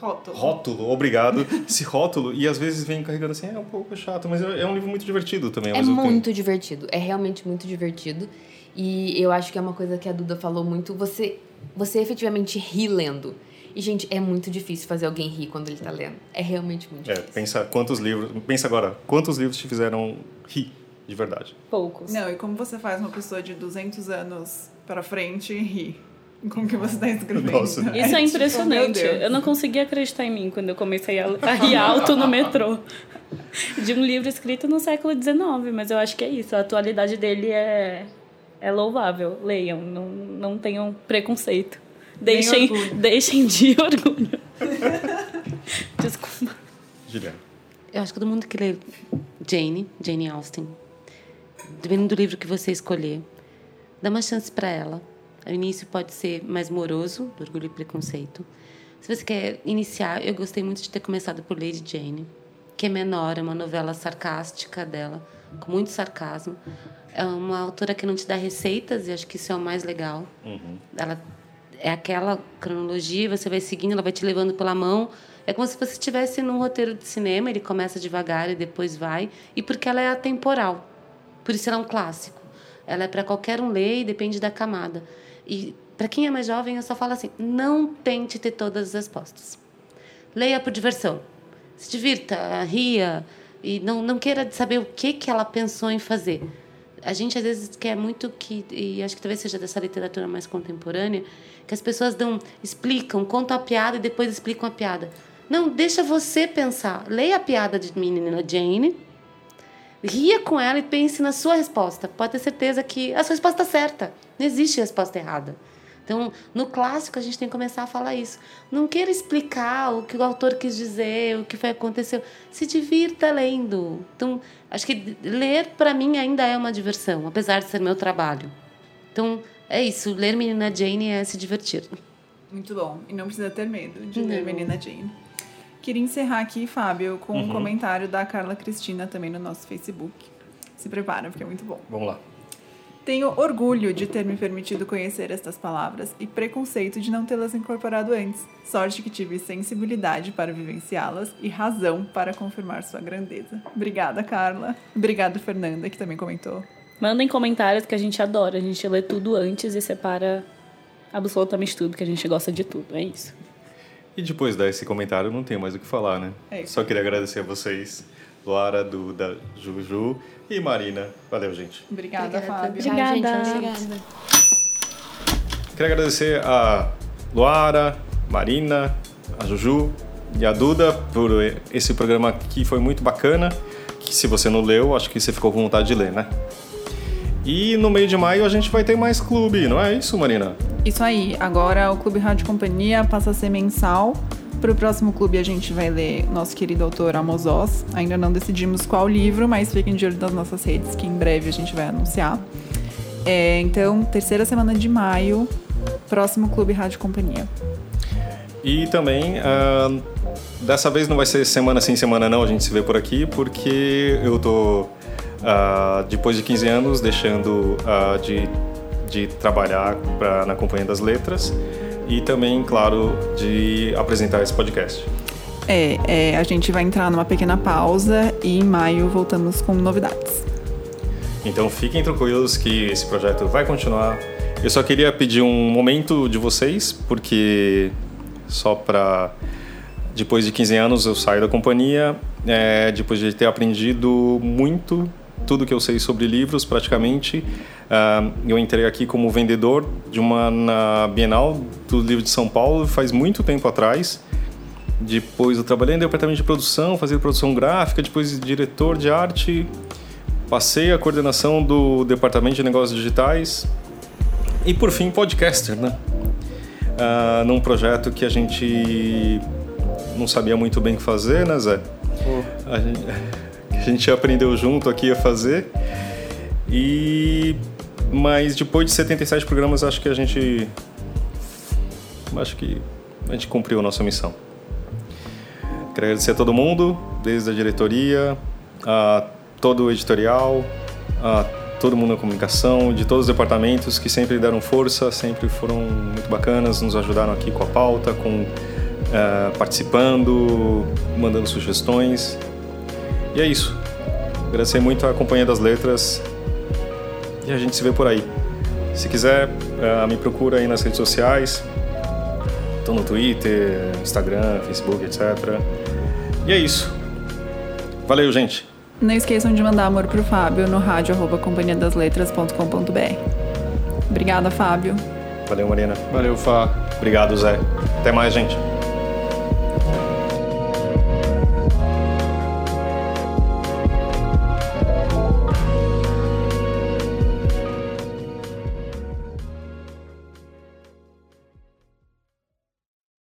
Rótulo. rótulo, obrigado, esse rótulo, e às vezes vem carregando assim, é um pouco chato, mas é é um livro muito divertido também. É mesmo tempo. muito divertido, é realmente muito divertido. E eu acho que é uma coisa que a Duda falou muito, você, você efetivamente ri lendo. E, gente, é muito difícil fazer alguém rir quando ele tá lendo. É realmente muito É, difícil. pensa quantos livros, pensa agora, quantos livros te fizeram rir de verdade? Poucos. Não, e como você faz uma pessoa de 200 anos pra frente rir com o que você tá escrevendo? Nossa. Isso é tipo, impressionante. Deus. Eu não conseguia acreditar em mim quando eu comecei a, a rir alto no metrô. De um livro escrito no século XIX, mas eu acho que é isso. A atualidade dele é, é louvável. Leiam, não, não tenham preconceito. Deixem, deixem de orgulho. Desculpa. Juliana. Eu acho que todo mundo que lê Jane, Jane Austen, dependendo do livro que você escolher, dá uma chance para ela. O início pode ser mais moroso, do Orgulho e Preconceito. Se você quer iniciar, eu gostei muito de ter começado por Lady Jane, que é menor, é uma novela sarcástica dela, com muito sarcasmo. É uma autora que não te dá receitas, e acho que isso é o mais legal. Ela é aquela cronologia, você vai seguindo, ela vai te levando pela mão. É como se você estivesse num roteiro de cinema, ele começa devagar e depois vai. E porque ela é atemporal. Por isso ela é um clássico. Ela é para qualquer um ler e depende da camada. E para quem é mais jovem, eu só falo assim: não tente ter todas as respostas. Leia por diversão. Se divirta, ria e não, não queira saber o que, que ela pensou em fazer. A gente às vezes quer muito que, e acho que talvez seja dessa literatura mais contemporânea, que as pessoas dão, explicam, contam a piada e depois explicam a piada. Não, deixa você pensar. Leia a piada de menina Jane, ria com ela e pense na sua resposta. Pode ter certeza que a sua resposta está certa. Não existe resposta errada. Então, no clássico, a gente tem que começar a falar isso. Não queira explicar o que o autor quis dizer, o que foi aconteceu. Se divirta lendo. Então, acho que ler, para mim, ainda é uma diversão, apesar de ser meu trabalho. Então, é isso. Ler Menina Jane é se divertir. Muito bom. E não precisa ter medo de ler Não. Menina Jane. Queria encerrar aqui, Fábio, com um comentário da Carla Cristina também no nosso Facebook. Se prepara, porque é muito bom. Vamos lá. Tenho orgulho de ter me permitido conhecer estas palavras e preconceito de não tê-las incorporado antes. Sorte que tive sensibilidade para vivenciá-las e razão para confirmar sua grandeza. Obrigada, Carla. Obrigada, Fernanda, que também comentou. Mandem comentários que a gente adora. A gente lê tudo antes e separa absolutamente tudo, que a gente gosta de tudo. É isso. E depois desse comentário, não tenho mais o que falar, né? É isso. Só queria agradecer a vocês, Luara, Duda, Juju e Marina. Valeu, gente. Obrigada, Fábio. Tchau, Obrigada. gente. Obrigada. Queria agradecer a Luara, Marina, a Juju e a Duda por esse programa que foi muito bacana. Que se você não leu, acho que você ficou com vontade de ler, né? E no meio de maio a gente vai ter mais clube, não é isso, Marina? Isso aí. Agora o Clube Rádio Companhia passa a ser mensal. Para o próximo clube a gente vai ler nosso querido autor Amos Oz. Ainda não decidimos qual livro, mas fiquem de olho nas nossas redes que em breve a gente vai anunciar. É, então, terceira semana de maio, próximo Clube Rádio Companhia. E também, uh, dessa vez não vai ser semana sim, semana não, a gente se vê por aqui, porque eu tô, uh, depois de 15 anos, deixando uh, de, de trabalhar pra, na Companhia das Letras e também, claro, de apresentar esse podcast. É, é, a gente vai entrar numa pequena pausa e em maio voltamos com novidades. Então fiquem tranquilos que esse projeto vai continuar. Eu só queria pedir um momento de vocês, porque só para depois de 15 anos eu saio da companhia, é, depois de ter aprendido muito tudo que eu sei sobre livros praticamente. Uh, eu entrei aqui como vendedor de uma na Bienal do Livro de São Paulo faz muito tempo atrás. Depois eu trabalhei no departamento de produção, fazia produção gráfica, depois diretor de arte. Passei a coordenação do departamento de negócios digitais e por fim podcaster, né? Uh, num projeto que a gente não sabia muito bem o que fazer, né, Zé? Oh. A gente a gente aprendeu junto aqui a fazer. E mas depois de 77 programas, acho que a gente acho que a gente cumpriu a nossa missão. Quero agradecer a todo mundo, desde a diretoria, a todo o editorial, a todo mundo da comunicação, de todos os departamentos que sempre deram força, sempre foram muito bacanas, nos ajudaram aqui com a pauta, com uh, participando, mandando sugestões. E é isso. Agradecer muito a Companhia das Letras e a gente se vê por aí. Se quiser, uh, me procura aí nas redes sociais. Estou no Twitter, Instagram, Facebook, etc. E é isso. Valeu, gente. Não esqueçam de mandar amor pro Fábio no rádio arroba companhiadasletras.com.br. Obrigada, Fábio. Valeu, Marina. Valeu, Fá. Obrigado, Zé. Até mais, gente.